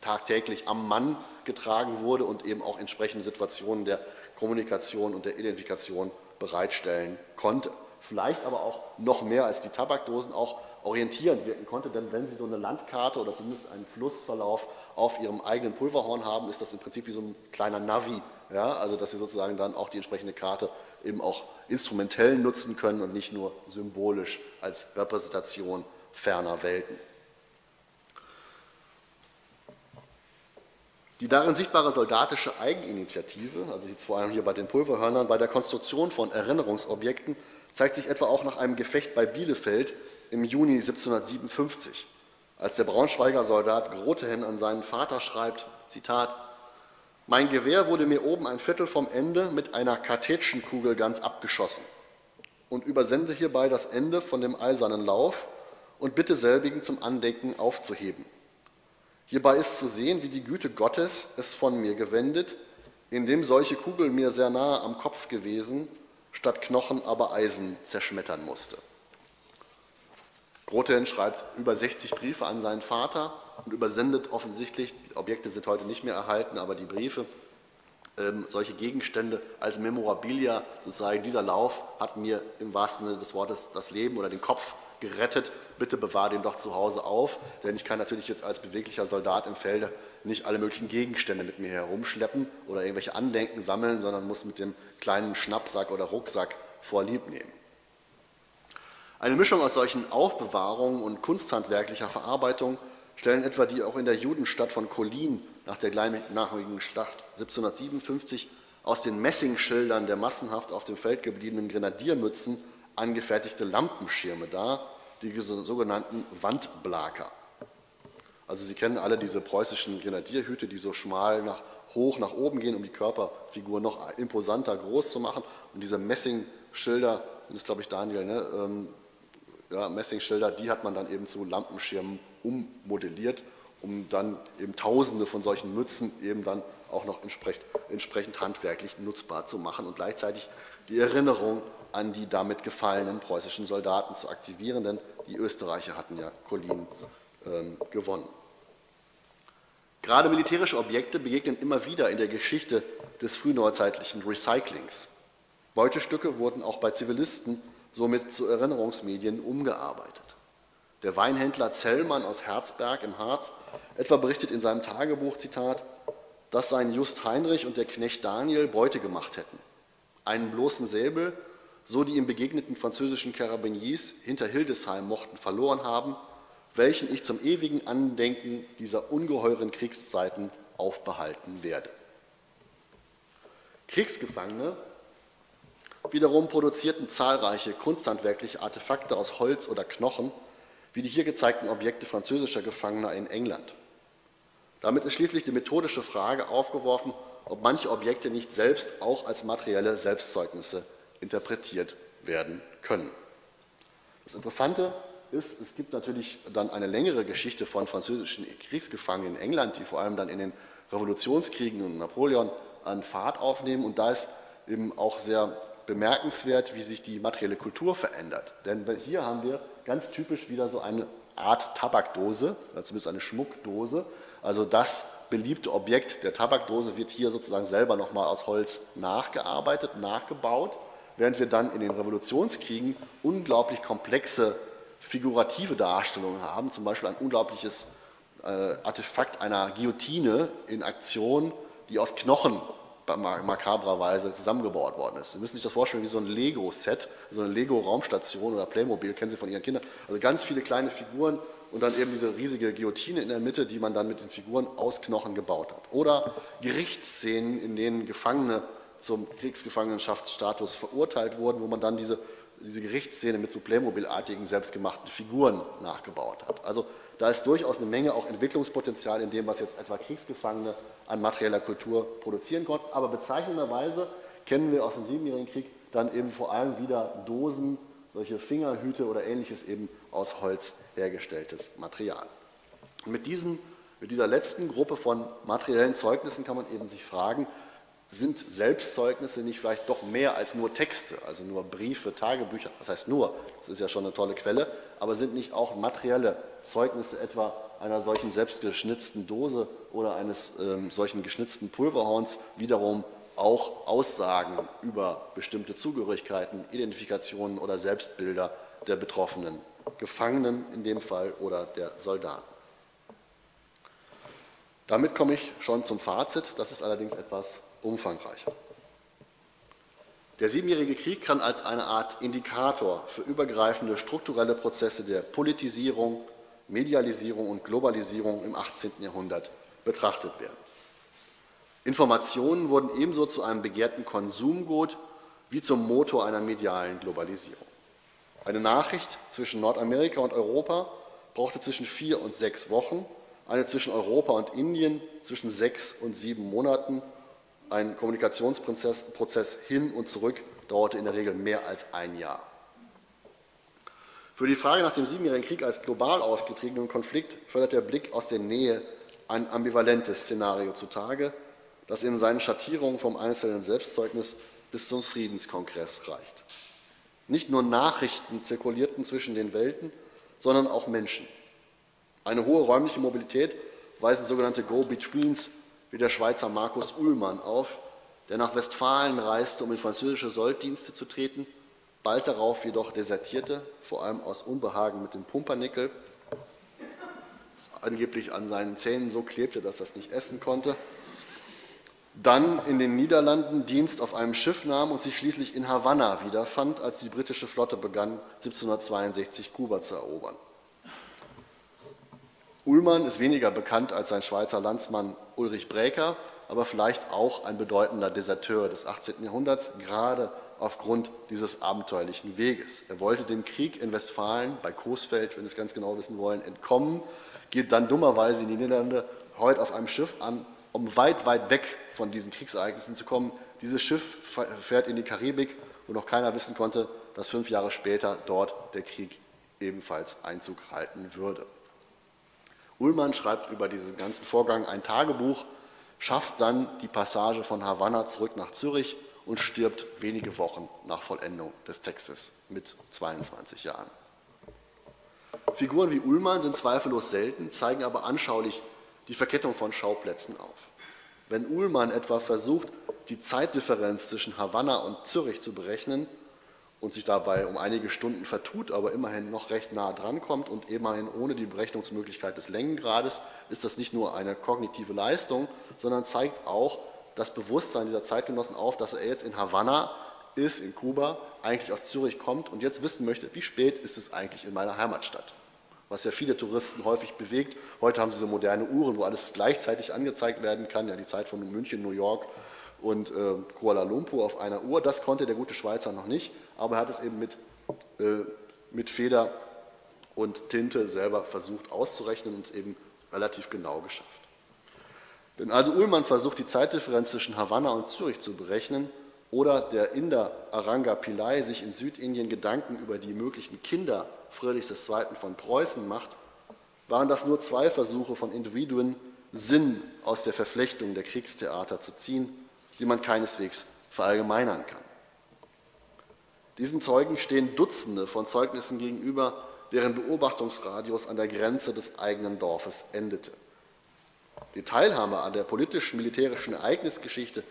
A: tagtäglich am Mann getragen wurde und eben auch entsprechende Situationen der Kommunikation und der Identifikation bereitstellen konnte. Vielleicht aber auch noch mehr als die Tabakdosen auch orientierend wirken konnte, denn wenn Sie so eine Landkarte oder zumindest einen Flussverlauf auf Ihrem eigenen Pulverhorn haben, ist das im Prinzip wie so ein kleiner Navi, ja? also dass Sie sozusagen dann auch die entsprechende Karte eben auch instrumentell nutzen können und nicht nur symbolisch als Repräsentation ferner Welten. Die darin sichtbare soldatische Eigeninitiative, also jetzt vor allem hier bei den Pulverhörnern, bei der Konstruktion von Erinnerungsobjekten, zeigt sich etwa auch nach einem Gefecht bei Bielefeld im Juni 1757, als der Braunschweiger Soldat Grotehen an seinen Vater schreibt, Zitat, mein Gewehr wurde mir oben ein Viertel vom Ende mit einer Kartätschenkugel ganz abgeschossen und übersende hierbei das Ende von dem eisernen Lauf und bitte selbigen zum Andenken aufzuheben. Hierbei ist zu sehen, wie die Güte Gottes es von mir gewendet, indem solche Kugel mir sehr nahe am Kopf gewesen, statt Knochen aber Eisen zerschmettern musste. Grothen schreibt über 60 Briefe an seinen Vater und übersendet offensichtlich, Objekte sind heute nicht mehr erhalten, aber die Briefe, ähm, solche Gegenstände als Memorabilia, sozusagen dieser Lauf hat mir im wahrsten Sinne des Wortes das Leben oder den Kopf gerettet, bitte bewahr den doch zu Hause auf, denn ich kann natürlich jetzt als beweglicher Soldat im Felde nicht alle möglichen Gegenstände mit mir herumschleppen oder irgendwelche Andenken sammeln, sondern muss mit dem kleinen Schnappsack oder Rucksack vorlieb nehmen. Eine Mischung aus solchen Aufbewahrungen und kunsthandwerklicher Verarbeitung stellen etwa die auch in der Judenstadt von Kolin nach der gleichnamigen Schlacht 1757 aus den Messingschildern der massenhaft auf dem Feld gebliebenen Grenadiermützen angefertigte Lampenschirme dar, die sogenannten Wandblaker. Also Sie kennen alle diese preußischen Grenadierhüte, die so schmal nach, hoch nach oben gehen, um die Körperfigur noch imposanter groß zu machen. Und diese Messingschilder, das ist glaube ich Daniel, ne? ähm, ja, Messingschilder, die hat man dann eben zu Lampenschirmen ummodelliert, um dann eben Tausende von solchen Mützen eben dann auch noch entsprechend, entsprechend handwerklich nutzbar zu machen und gleichzeitig die Erinnerung an die damit gefallenen preußischen Soldaten zu aktivieren, denn die Österreicher hatten ja Kolin ähm, gewonnen. Gerade militärische Objekte begegnen immer wieder in der Geschichte des frühneuzeitlichen Recyclings. Beutestücke wurden auch bei Zivilisten somit zu Erinnerungsmedien umgearbeitet. Der Weinhändler Zellmann aus Herzberg im Harz etwa berichtet in seinem Tagebuch, Zitat, dass sein Just Heinrich und der Knecht Daniel Beute gemacht hätten. Einen bloßen Säbel, so die ihm begegneten französischen Carabiniers hinter Hildesheim mochten verloren haben, welchen ich zum ewigen Andenken dieser ungeheuren Kriegszeiten aufbehalten werde. Kriegsgefangene wiederum produzierten zahlreiche kunsthandwerkliche Artefakte aus Holz oder Knochen, wie die hier gezeigten Objekte französischer Gefangener in England. Damit ist schließlich die methodische Frage aufgeworfen, ob manche Objekte nicht selbst auch als materielle Selbstzeugnisse interpretiert werden können. Das Interessante ist, es gibt natürlich dann eine längere Geschichte von französischen Kriegsgefangenen in England, die vor allem dann in den Revolutionskriegen und Napoleon an Fahrt aufnehmen. Und da ist eben auch sehr bemerkenswert, wie sich die materielle Kultur verändert. Denn hier haben wir ganz typisch wieder so eine Art Tabakdose, zumindest eine Schmuckdose. Also das beliebte Objekt der Tabakdose wird hier sozusagen selber nochmal aus Holz nachgearbeitet, nachgebaut, während wir dann in den Revolutionskriegen unglaublich komplexe figurative Darstellungen haben, zum Beispiel ein unglaubliches äh, Artefakt einer Guillotine in Aktion, die aus Knochen makabrerweise zusammengebaut worden ist. Sie müssen sich das vorstellen wie so ein Lego-Set, so eine Lego-Raumstation oder Playmobil, kennen Sie von Ihren Kindern. Also ganz viele kleine Figuren und dann eben diese riesige Guillotine in der Mitte, die man dann mit den Figuren aus Knochen gebaut hat. Oder Gerichtsszenen, in denen Gefangene zum Kriegsgefangenschaftsstatus verurteilt wurden, wo man dann diese diese Gerichtsszene mit so Playmobil-artigen selbstgemachten Figuren nachgebaut hat. Also da ist durchaus eine Menge auch Entwicklungspotenzial in dem, was jetzt etwa Kriegsgefangene an materieller Kultur produzieren konnten. Aber bezeichnenderweise kennen wir aus dem Siebenjährigen Krieg dann eben vor allem wieder Dosen, solche Fingerhüte oder ähnliches eben aus Holz hergestelltes Material. Mit, diesen, mit dieser letzten Gruppe von materiellen Zeugnissen kann man eben sich fragen, sind Selbstzeugnisse nicht vielleicht doch mehr als nur Texte, also nur Briefe, Tagebücher, das heißt nur, das ist ja schon eine tolle Quelle, aber sind nicht auch materielle Zeugnisse etwa einer solchen selbstgeschnitzten Dose oder eines ähm, solchen geschnitzten Pulverhorns wiederum auch Aussagen über bestimmte Zugehörigkeiten, Identifikationen oder Selbstbilder der Betroffenen, Gefangenen in dem Fall oder der Soldaten. Damit komme ich schon zum Fazit, das ist allerdings etwas umfangreicher. Der Siebenjährige Krieg kann als eine Art Indikator für übergreifende strukturelle Prozesse der Politisierung, Medialisierung und Globalisierung im 18. Jahrhundert betrachtet werden. Informationen wurden ebenso zu einem begehrten Konsumgut wie zum Motor einer medialen Globalisierung. Eine Nachricht zwischen Nordamerika und Europa brauchte zwischen vier und sechs Wochen, eine zwischen Europa und Indien zwischen sechs und sieben Monaten ein Kommunikationsprozess hin und zurück dauerte in der Regel mehr als ein Jahr. Für die Frage nach dem Siebenjährigen Krieg als global ausgetragenen Konflikt fördert der Blick aus der Nähe ein ambivalentes Szenario zutage, das in seinen Schattierungen vom einzelnen Selbstzeugnis bis zum Friedenskongress reicht. Nicht nur Nachrichten zirkulierten zwischen den Welten, sondern auch Menschen. Eine hohe räumliche Mobilität weisen sogenannte Go-Betweens wie der Schweizer Markus Ullmann auf, der nach Westfalen reiste, um in französische Solddienste zu treten, bald darauf jedoch desertierte, vor allem aus Unbehagen mit dem Pumpernickel, das angeblich an seinen Zähnen so klebte, dass er es nicht essen konnte, dann in den Niederlanden Dienst auf einem Schiff nahm und sich schließlich in Havanna wiederfand, als die britische Flotte begann, 1762 Kuba zu erobern. Ullmann ist weniger bekannt als sein Schweizer Landsmann Ulrich Bräker, aber vielleicht auch ein bedeutender Deserteur des 18. Jahrhunderts, gerade aufgrund dieses abenteuerlichen Weges. Er wollte dem Krieg in Westfalen bei Coesfeld, wenn Sie es ganz genau wissen wollen, entkommen, geht dann dummerweise in die Niederlande heute auf einem Schiff an, um weit, weit weg von diesen Kriegsereignissen zu kommen. Dieses Schiff fährt in die Karibik, wo noch keiner wissen konnte, dass fünf Jahre später dort der Krieg ebenfalls Einzug halten würde. Ullmann schreibt über diesen ganzen Vorgang ein Tagebuch, schafft dann die Passage von Havanna zurück nach Zürich und stirbt wenige Wochen nach Vollendung des Textes mit 22 Jahren. Figuren wie Ullmann sind zweifellos selten, zeigen aber anschaulich die Verkettung von Schauplätzen auf. Wenn Ullmann etwa versucht, die Zeitdifferenz zwischen Havanna und Zürich zu berechnen, und sich dabei um einige Stunden vertut, aber immerhin noch recht nah dran kommt und immerhin ohne die Berechnungsmöglichkeit des Längengrades, ist das nicht nur eine kognitive Leistung, sondern zeigt auch das Bewusstsein dieser Zeitgenossen auf, dass er jetzt in Havanna ist, in Kuba, eigentlich aus Zürich kommt und jetzt wissen möchte, wie spät ist es eigentlich in meiner Heimatstadt. Was ja viele Touristen häufig bewegt. Heute haben sie so moderne Uhren, wo alles gleichzeitig angezeigt werden kann, ja die Zeit von München, New York und äh, Kuala Lumpur auf einer Uhr. Das konnte der gute Schweizer noch nicht, aber er hat es eben mit, äh, mit Feder und Tinte selber versucht auszurechnen und es eben relativ genau geschafft. Wenn also Ullmann versucht, die Zeitdifferenz zwischen Havanna und Zürich zu berechnen, oder der Inder Aranga Pillai sich in Südindien Gedanken über die möglichen Kinder Friedrichs II. von Preußen macht, waren das nur zwei Versuche von Individuen, Sinn aus der Verflechtung der Kriegstheater zu ziehen die man keineswegs verallgemeinern kann. Diesen Zeugen stehen Dutzende von Zeugnissen gegenüber, deren Beobachtungsradius an der Grenze des eigenen Dorfes endete. Die Teilhabe an der politisch-militärischen Ereignisgeschichte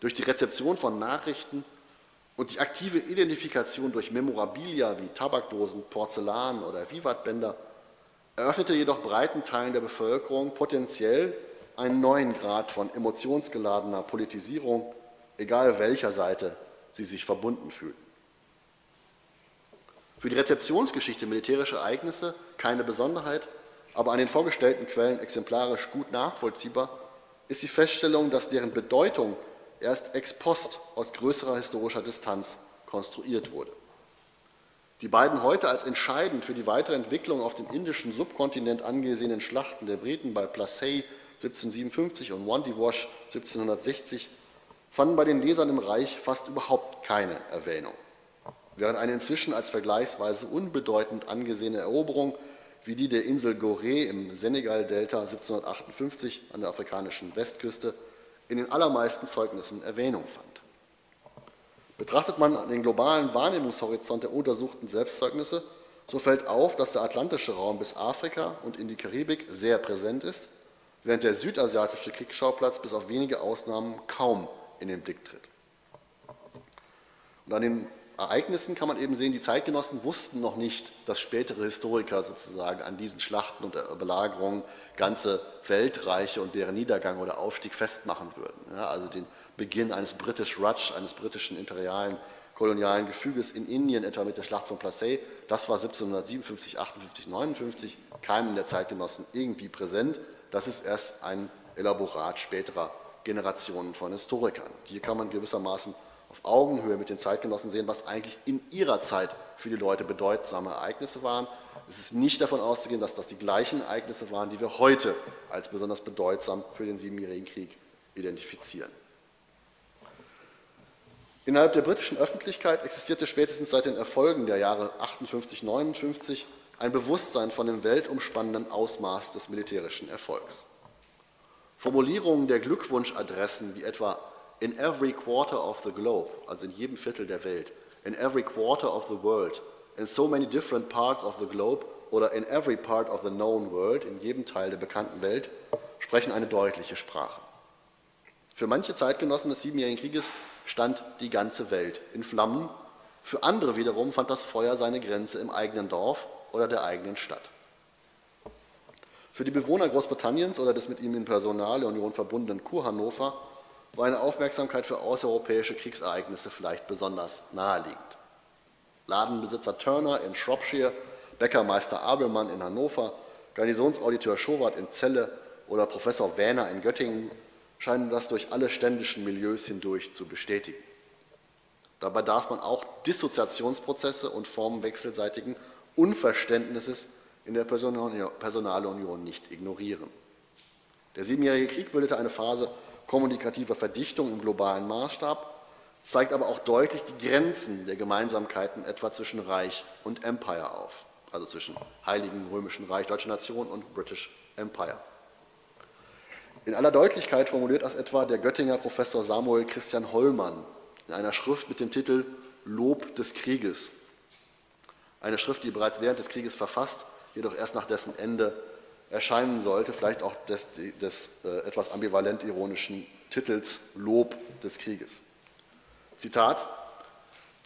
A: durch die Rezeption von Nachrichten und die aktive Identifikation durch Memorabilia wie Tabakdosen, Porzellan oder Vivatbänder eröffnete jedoch breiten Teilen der Bevölkerung potenziell einen neuen Grad von emotionsgeladener Politisierung, egal welcher Seite sie sich verbunden fühlen. Für die Rezeptionsgeschichte militärischer Ereignisse keine Besonderheit, aber an den vorgestellten Quellen exemplarisch gut nachvollziehbar ist die Feststellung, dass deren Bedeutung erst ex post aus größerer historischer Distanz konstruiert wurde. Die beiden heute als entscheidend für die weitere Entwicklung auf dem indischen Subkontinent angesehenen Schlachten der Briten bei Plassey 1757 und Wandiwash 1760 fanden bei den Lesern im Reich fast überhaupt keine Erwähnung, während eine inzwischen als vergleichsweise unbedeutend angesehene Eroberung wie die der Insel Gorée im Senegal-Delta 1758 an der afrikanischen Westküste in den allermeisten Zeugnissen Erwähnung fand. Betrachtet man den globalen Wahrnehmungshorizont der untersuchten Selbstzeugnisse, so fällt auf, dass der atlantische Raum bis Afrika und in die Karibik sehr präsent ist, während der südasiatische Kriegsschauplatz bis auf wenige Ausnahmen kaum in den Blick tritt. Und an den Ereignissen kann man eben sehen, die Zeitgenossen wussten noch nicht, dass spätere Historiker sozusagen an diesen Schlachten und Belagerungen ganze Weltreiche und deren Niedergang oder Aufstieg festmachen würden. Ja, also den Beginn eines British Raj, eines britischen imperialen kolonialen Gefüges in Indien, etwa mit der Schlacht von Plassey, das war 1757, 58, 59, keinem der Zeitgenossen irgendwie präsent. Das ist erst ein Elaborat späterer Generationen von Historikern. Hier kann man gewissermaßen auf Augenhöhe mit den Zeitgenossen sehen, was eigentlich in ihrer Zeit für die Leute bedeutsame Ereignisse waren. Es ist nicht davon auszugehen, dass das die gleichen Ereignisse waren, die wir heute als besonders bedeutsam für den Siebenjährigen Krieg identifizieren. Innerhalb der britischen Öffentlichkeit existierte spätestens seit den Erfolgen der Jahre 58, 59 ein Bewusstsein von dem weltumspannenden Ausmaß des militärischen Erfolgs. Formulierungen der Glückwunschadressen wie etwa in every quarter of the globe, also in jedem Viertel der Welt, in every quarter of the world, in so many different parts of the globe oder in every part of the known world, in jedem Teil der bekannten Welt, sprechen eine deutliche Sprache. Für manche Zeitgenossen des Siebenjährigen Krieges stand die ganze Welt in Flammen, für andere wiederum fand das Feuer seine Grenze im eigenen Dorf oder der eigenen Stadt. Für die Bewohner Großbritanniens oder des mit ihm in Personalunion verbundenen Kurhannover war eine Aufmerksamkeit für außereuropäische Kriegsereignisse vielleicht besonders naheliegend. Ladenbesitzer Turner in Shropshire, Bäckermeister Abelmann in Hannover, Garnisonsauditor Schowat in Celle oder Professor Wähner in Göttingen scheinen das durch alle ständischen Milieus hindurch zu bestätigen. Dabei darf man auch Dissoziationsprozesse und Formen wechselseitigen Unverständnisses in der Personalunion nicht ignorieren. Der Siebenjährige Krieg bildete eine Phase kommunikativer Verdichtung im globalen Maßstab, zeigt aber auch deutlich die Grenzen der Gemeinsamkeiten etwa zwischen Reich und Empire auf, also zwischen Heiligen Römischen Reich, Deutsche Nation und British Empire. In aller Deutlichkeit formuliert das etwa der Göttinger Professor Samuel Christian Hollmann in einer Schrift mit dem Titel Lob des Krieges. Eine Schrift, die bereits während des Krieges verfasst, jedoch erst nach dessen Ende erscheinen sollte, vielleicht auch des, des äh, etwas ambivalent ironischen Titels Lob des Krieges. Zitat: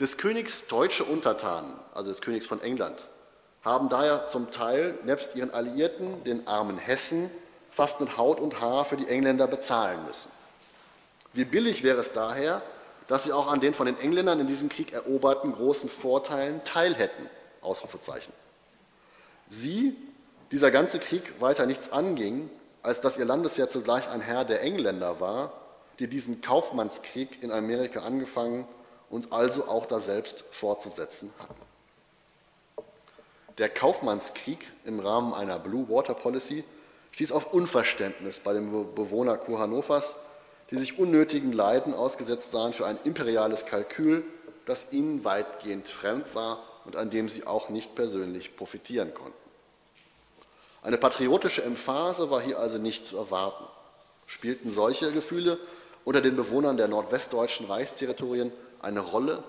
A: Des Königs deutsche Untertanen, also des Königs von England, haben daher zum Teil nebst ihren Alliierten, den armen Hessen, fast mit Haut und Haar für die Engländer bezahlen müssen. Wie billig wäre es daher, dass sie auch an den von den Engländern in diesem Krieg eroberten großen Vorteilen teil hätten? Ausrufezeichen. Sie, dieser ganze Krieg weiter nichts anging, als dass ihr Landesherr zugleich ein Herr der Engländer war, die diesen Kaufmannskrieg in Amerika angefangen und also auch daselbst fortzusetzen hatten. Der Kaufmannskrieg im Rahmen einer Blue Water Policy stieß auf Unverständnis bei den Bewohnern Kurhannovers, die sich unnötigen Leiden ausgesetzt sahen für ein imperiales Kalkül, das ihnen weitgehend fremd war und an dem sie auch nicht persönlich profitieren konnten. Eine patriotische Emphase war hier also nicht zu erwarten. Spielten solche Gefühle unter den Bewohnern der nordwestdeutschen Reichsterritorien eine Rolle,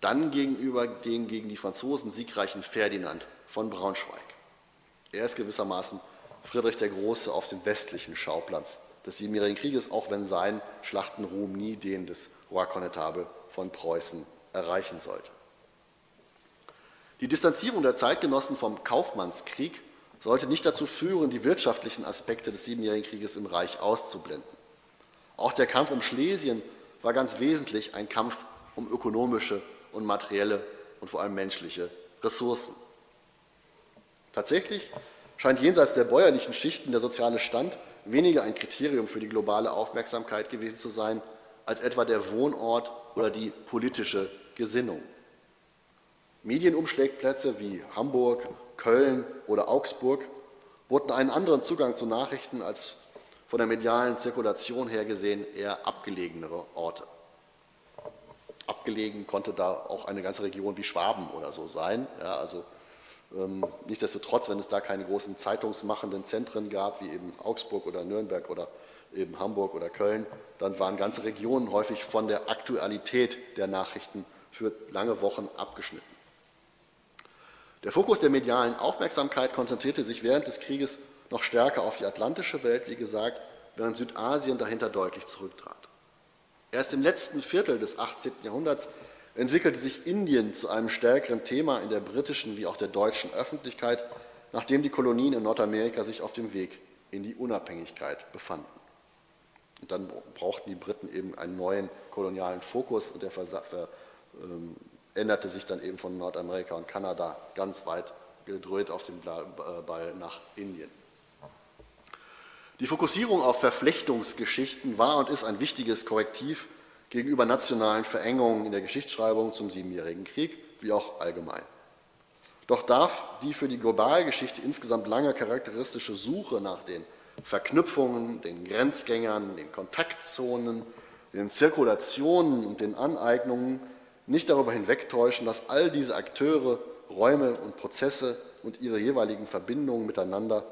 A: dann gegenüber den gegen die Franzosen siegreichen Ferdinand von Braunschweig. Er ist gewissermaßen Friedrich der Große auf dem westlichen Schauplatz des Siebenjährigen Krieges, auch wenn sein Schlachtenruhm nie den des Roi Connetable von Preußen erreichen sollte. Die Distanzierung der Zeitgenossen vom Kaufmannskrieg sollte nicht dazu führen, die wirtschaftlichen Aspekte des Siebenjährigen Krieges im Reich auszublenden. Auch der Kampf um Schlesien war ganz wesentlich ein Kampf um ökonomische und materielle und vor allem menschliche Ressourcen. Tatsächlich scheint jenseits der bäuerlichen Schichten der soziale Stand weniger ein Kriterium für die globale Aufmerksamkeit gewesen zu sein, als etwa der Wohnort oder die politische Gesinnung. Medienumschlägplätze wie Hamburg, Köln oder Augsburg boten einen anderen Zugang zu Nachrichten als von der medialen Zirkulation her gesehen eher abgelegenere Orte. Abgelegen konnte da auch eine ganze Region wie Schwaben oder so sein. Ja, also ähm, nichtsdestotrotz, wenn es da keine großen zeitungsmachenden Zentren gab, wie eben Augsburg oder Nürnberg oder eben Hamburg oder Köln, dann waren ganze Regionen häufig von der Aktualität der Nachrichten für lange Wochen abgeschnitten. Der Fokus der medialen Aufmerksamkeit konzentrierte sich während des Krieges noch stärker auf die atlantische Welt, wie gesagt, während Südasien dahinter deutlich zurücktrat. Erst im letzten Viertel des 18. Jahrhunderts entwickelte sich Indien zu einem stärkeren Thema in der britischen wie auch der deutschen Öffentlichkeit, nachdem die Kolonien in Nordamerika sich auf dem Weg in die Unabhängigkeit befanden. Und dann brauchten die Briten eben einen neuen kolonialen Fokus und der ähm, änderte sich dann eben von Nordamerika und Kanada ganz weit gedreht auf den Ball nach Indien. Die Fokussierung auf Verflechtungsgeschichten war und ist ein wichtiges Korrektiv gegenüber nationalen Verengungen in der Geschichtsschreibung zum Siebenjährigen Krieg, wie auch allgemein. Doch darf die für die Globalgeschichte insgesamt lange charakteristische Suche nach den Verknüpfungen, den Grenzgängern, den Kontaktzonen, den Zirkulationen und den Aneignungen nicht darüber hinwegtäuschen, dass all diese Akteure, Räume und Prozesse und ihre jeweiligen Verbindungen miteinander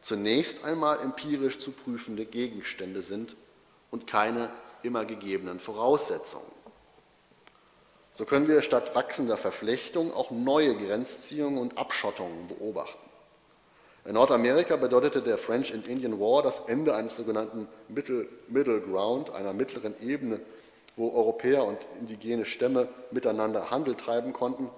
A: zunächst einmal empirisch zu prüfende Gegenstände sind und keine immer gegebenen Voraussetzungen. So können wir statt wachsender Verflechtung auch neue Grenzziehungen und Abschottungen beobachten. In Nordamerika bedeutete der French and Indian War das Ende eines sogenannten Middle, Middle Ground, einer mittleren Ebene, wo Europäer und indigene Stämme miteinander Handel treiben konnten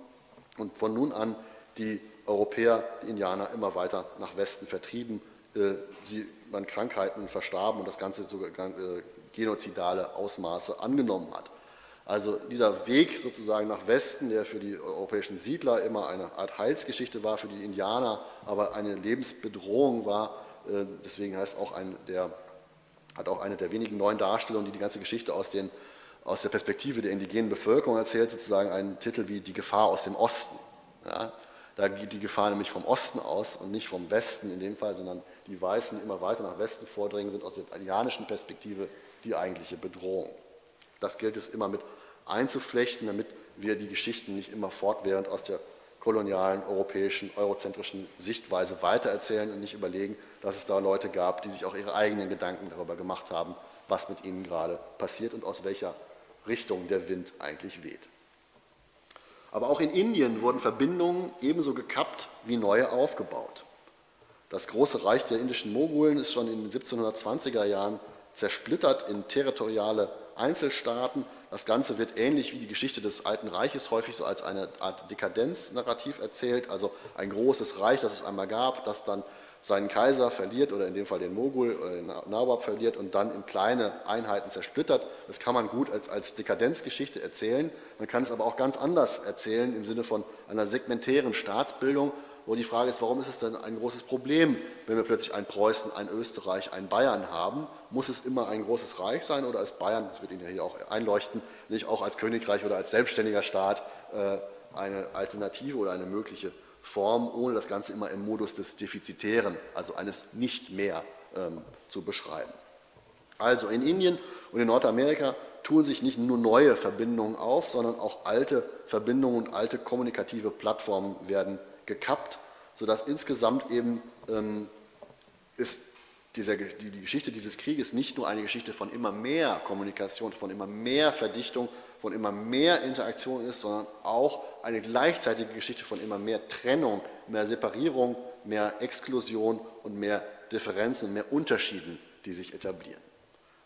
A: und von nun an die Europäer, die Indianer, immer weiter nach Westen vertrieben, äh, sie an Krankheiten verstarben und das Ganze sogar äh, genozidale Ausmaße angenommen hat. Also dieser Weg sozusagen nach Westen, der für die europäischen Siedler immer eine Art Heilsgeschichte war, für die Indianer aber eine Lebensbedrohung war, äh, deswegen heißt auch ein, der, hat auch eine der wenigen neuen Darstellungen, die die ganze Geschichte aus, den, aus der Perspektive der indigenen Bevölkerung erzählt, sozusagen einen Titel wie Die Gefahr aus dem Osten. Ja, da geht die Gefahr nämlich vom Osten aus und nicht vom Westen in dem Fall, sondern die Weißen immer weiter nach Westen vordringen, sind aus der indianischen Perspektive die eigentliche Bedrohung. Das gilt es immer mit einzuflechten, damit wir die Geschichten nicht immer fortwährend aus der kolonialen, europäischen, eurozentrischen Sichtweise weitererzählen und nicht überlegen, dass es da Leute gab, die sich auch ihre eigenen Gedanken darüber gemacht haben, was mit ihnen gerade passiert und aus welcher Richtung der Wind eigentlich weht. Aber auch in Indien wurden Verbindungen ebenso gekappt wie neue aufgebaut. Das große Reich der indischen Mogulen ist schon in den 1720er Jahren zersplittert in territoriale Einzelstaaten. Das Ganze wird ähnlich wie die Geschichte des Alten Reiches häufig so als eine Art Dekadenznarrativ erzählt, also ein großes Reich, das es einmal gab, das dann seinen Kaiser verliert oder in dem Fall den Mogul oder den Nawab verliert und dann in kleine Einheiten zersplittert. Das kann man gut als, als Dekadenzgeschichte erzählen. Man kann es aber auch ganz anders erzählen im Sinne von einer segmentären Staatsbildung, wo die Frage ist, warum ist es denn ein großes Problem, wenn wir plötzlich ein Preußen, ein Österreich, ein Bayern haben? Muss es immer ein großes Reich sein oder ist Bayern, das wird Ihnen ja hier auch einleuchten, nicht auch als Königreich oder als selbstständiger Staat äh, eine Alternative oder eine mögliche Form, ohne das Ganze immer im Modus des Defizitären, also eines Nicht mehr, ähm, zu beschreiben. Also in Indien und in Nordamerika tun sich nicht nur neue Verbindungen auf, sondern auch alte Verbindungen und alte kommunikative Plattformen werden gekappt, sodass insgesamt eben ähm, ist dieser, die, die Geschichte dieses Krieges nicht nur eine Geschichte von immer mehr Kommunikation, von immer mehr Verdichtung, von immer mehr Interaktion ist, sondern auch eine gleichzeitige Geschichte von immer mehr Trennung, mehr Separierung, mehr Exklusion und mehr Differenzen, mehr Unterschieden, die sich etablieren.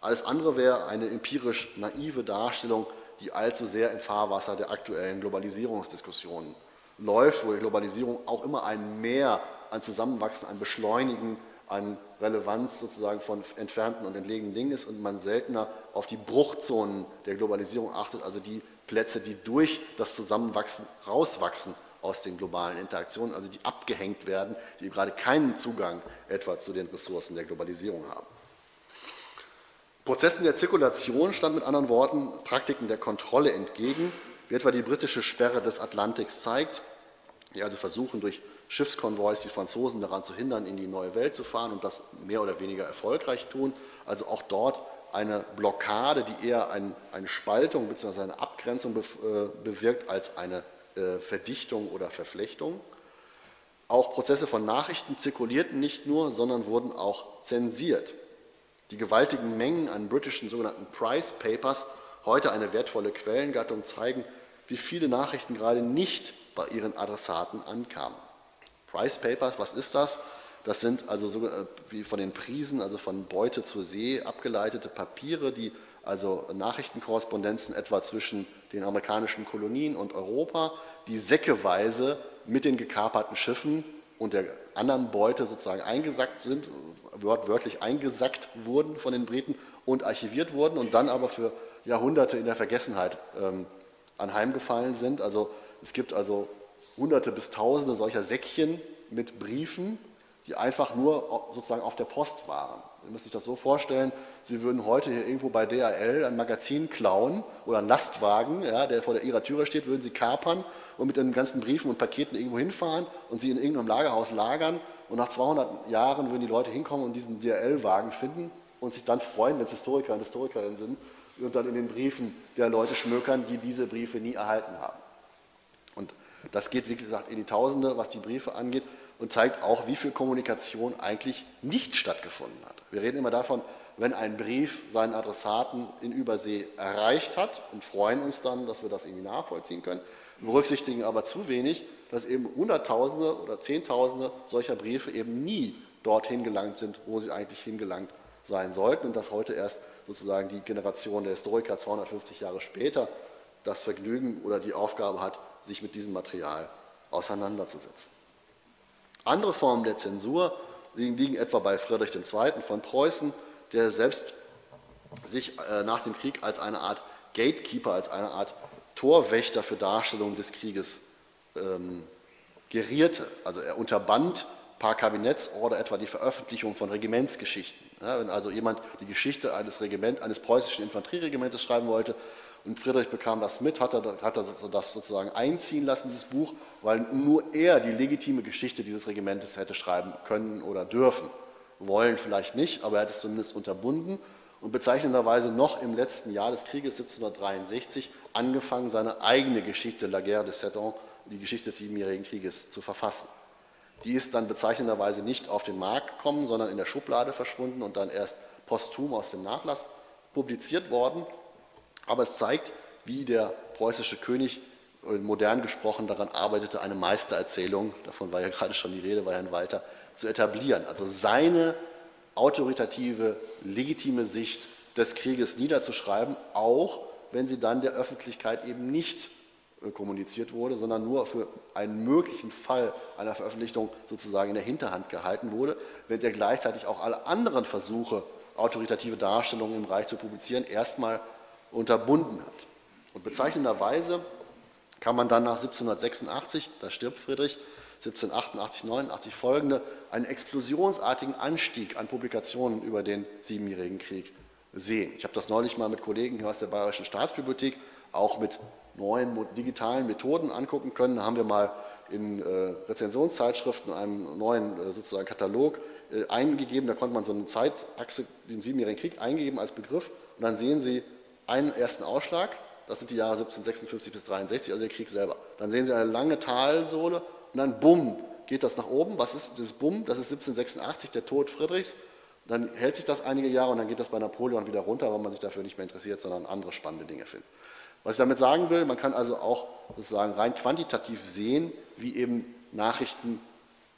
A: Alles andere wäre eine empirisch naive Darstellung, die allzu sehr im Fahrwasser der aktuellen Globalisierungsdiskussionen läuft, wo die Globalisierung auch immer ein Mehr an Zusammenwachsen, an Beschleunigen, an Relevanz sozusagen von entfernten und entlegenen Dingen ist und man seltener auf die Bruchzonen der Globalisierung achtet, also die Plätze, die durch das Zusammenwachsen rauswachsen aus den globalen Interaktionen, also die abgehängt werden, die gerade keinen Zugang etwa zu den Ressourcen der Globalisierung haben. Prozessen der Zirkulation stand mit anderen Worten Praktiken der Kontrolle entgegen, wie etwa die britische Sperre des Atlantiks zeigt, die also versuchen, durch Schiffskonvois die Franzosen daran zu hindern, in die neue Welt zu fahren und das mehr oder weniger erfolgreich tun. Also auch dort eine Blockade, die eher ein, eine Spaltung bzw. eine Abgrenzung äh, bewirkt als eine äh, Verdichtung oder Verflechtung. Auch Prozesse von Nachrichten zirkulierten nicht nur, sondern wurden auch zensiert. Die gewaltigen Mengen an britischen sogenannten Price Papers, heute eine wertvolle Quellengattung, zeigen, wie viele Nachrichten gerade nicht bei ihren Adressaten ankamen. Price Papers, was ist das? Das sind also so, äh, wie von den Prisen, also von Beute zur See abgeleitete Papiere, die also Nachrichtenkorrespondenzen etwa zwischen den amerikanischen Kolonien und Europa, die säckeweise mit den gekaperten Schiffen und der anderen Beute sozusagen eingesackt sind, wörtlich eingesackt wurden von den Briten und archiviert wurden und dann aber für Jahrhunderte in der Vergessenheit ähm, anheimgefallen sind. Also es gibt also Hunderte bis Tausende solcher Säckchen mit Briefen, die einfach nur sozusagen auf der Post waren. Sie müssen sich das so vorstellen, Sie würden heute hier irgendwo bei DHL ein Magazin klauen oder einen Lastwagen, ja, der vor Ihrer Türe steht, würden Sie kapern und mit den ganzen Briefen und Paketen irgendwo hinfahren und sie in irgendeinem Lagerhaus lagern. Und nach 200 Jahren würden die Leute hinkommen und diesen DHL-Wagen finden und sich dann freuen, wenn es Historiker und Historikerinnen sind und dann in den Briefen der Leute schmökern, die diese Briefe nie erhalten haben. Und das geht, wie gesagt, in die Tausende, was die Briefe angeht und zeigt auch, wie viel Kommunikation eigentlich nicht stattgefunden hat. Wir reden immer davon, wenn ein Brief seinen Adressaten in Übersee erreicht hat und freuen uns dann, dass wir das irgendwie nachvollziehen können, berücksichtigen aber zu wenig, dass eben Hunderttausende oder Zehntausende solcher Briefe eben nie dorthin gelangt sind, wo sie eigentlich hingelangt sein sollten und dass heute erst sozusagen die Generation der Historiker 250 Jahre später das Vergnügen oder die Aufgabe hat, sich mit diesem Material auseinanderzusetzen. Andere Formen der Zensur liegen etwa bei Friedrich II. von Preußen, der selbst sich äh, nach dem Krieg als eine Art Gatekeeper, als eine Art Torwächter für Darstellungen des Krieges ähm, gerierte. Also er unterband par Kabinettsorder etwa die Veröffentlichung von Regimentsgeschichten. Ja, wenn also jemand die Geschichte eines, Regiment, eines preußischen Infanterieregimentes schreiben wollte, und Friedrich bekam das mit, hat er, hat er das sozusagen einziehen lassen, dieses Buch, weil nur er die legitime Geschichte dieses Regimentes hätte schreiben können oder dürfen. Wollen vielleicht nicht, aber er hat es zumindest unterbunden und bezeichnenderweise noch im letzten Jahr des Krieges 1763 angefangen, seine eigene Geschichte, La Guerre de Sept Ans, die Geschichte des Siebenjährigen Krieges, zu verfassen. Die ist dann bezeichnenderweise nicht auf den Markt gekommen, sondern in der Schublade verschwunden und dann erst posthum aus dem Nachlass publiziert worden. Aber es zeigt, wie der preußische König äh, modern gesprochen daran arbeitete, eine Meistererzählung, davon war ja gerade schon die Rede bei Herrn Walter, zu etablieren. Also seine autoritative, legitime Sicht des Krieges niederzuschreiben, auch wenn sie dann der Öffentlichkeit eben nicht äh, kommuniziert wurde, sondern nur für einen möglichen Fall einer Veröffentlichung sozusagen in der Hinterhand gehalten wurde, während er gleichzeitig auch alle anderen Versuche, autoritative Darstellungen im Reich zu publizieren, erstmal unterbunden hat. Und bezeichnenderweise kann man dann nach 1786, da stirbt Friedrich, 1788, 89 folgende, einen explosionsartigen Anstieg an Publikationen über den Siebenjährigen Krieg sehen. Ich habe das neulich mal mit Kollegen hier aus der Bayerischen Staatsbibliothek auch mit neuen digitalen Methoden angucken können. Da haben wir mal in äh, Rezensionszeitschriften einen neuen äh, sozusagen Katalog äh, eingegeben. Da konnte man so eine Zeitachse, den Siebenjährigen Krieg, eingeben als Begriff. Und dann sehen Sie einen ersten Ausschlag, das sind die Jahre 1756 bis 63, also der Krieg selber. Dann sehen Sie eine lange Talsohle und dann bumm, geht das nach oben. Was ist das bumm? Das ist 1786, der Tod Friedrichs. Dann hält sich das einige Jahre und dann geht das bei Napoleon wieder runter, weil man sich dafür nicht mehr interessiert, sondern andere spannende Dinge findet. Was ich damit sagen will, man kann also auch sozusagen rein quantitativ sehen, wie eben Nachrichten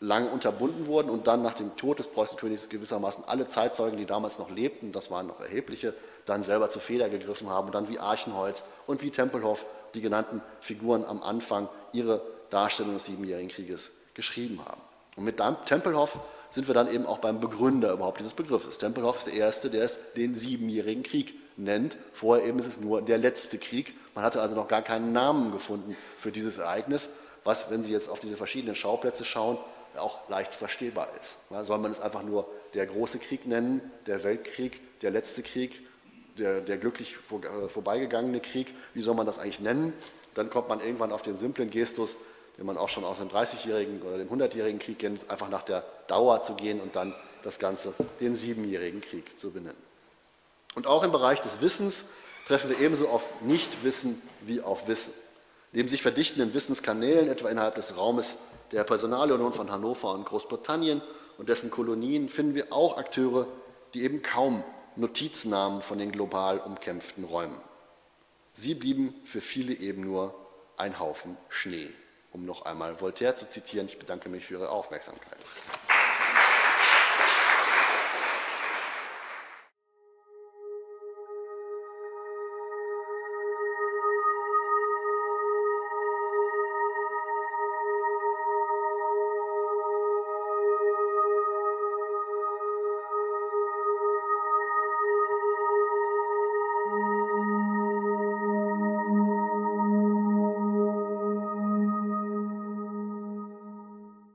A: lange unterbunden wurden und dann nach dem Tod des Preußenkönigs gewissermaßen alle Zeitzeugen, die damals noch lebten, das waren noch erhebliche, dann selber zur Feder gegriffen haben und dann wie Archenholz und wie Tempelhof, die genannten Figuren am Anfang, ihre Darstellung des Siebenjährigen Krieges geschrieben haben. Und mit Tempelhof sind wir dann eben auch beim Begründer überhaupt dieses Begriffes. Tempelhof ist der Erste, der es den Siebenjährigen Krieg nennt. Vorher eben ist es nur der letzte Krieg. Man hatte also noch gar keinen Namen gefunden für dieses Ereignis, was, wenn Sie jetzt auf diese verschiedenen Schauplätze schauen, auch leicht verstehbar ist. soll man es einfach nur der große Krieg nennen, der Weltkrieg, der letzte Krieg, der, der glücklich vor, äh, vorbeigegangene Krieg? Wie soll man das eigentlich nennen? dann kommt man irgendwann auf den simplen Gestus, den man auch schon aus dem 30-jährigen oder dem 100-jährigen Krieg kennt, einfach nach der Dauer zu gehen und dann das Ganze den siebenjährigen Krieg zu benennen. Und auch im Bereich des Wissens treffen wir ebenso auf Nichtwissen wie auf Wissen. Neben sich verdichtenden Wissenskanälen, etwa innerhalb des Raumes der Personalunion von Hannover und Großbritannien und dessen Kolonien, finden wir auch Akteure, die eben kaum Notiz nahmen von den global umkämpften Räumen. Sie blieben für viele eben nur ein Haufen Schnee, um noch einmal Voltaire zu zitieren. Ich bedanke mich für Ihre Aufmerksamkeit.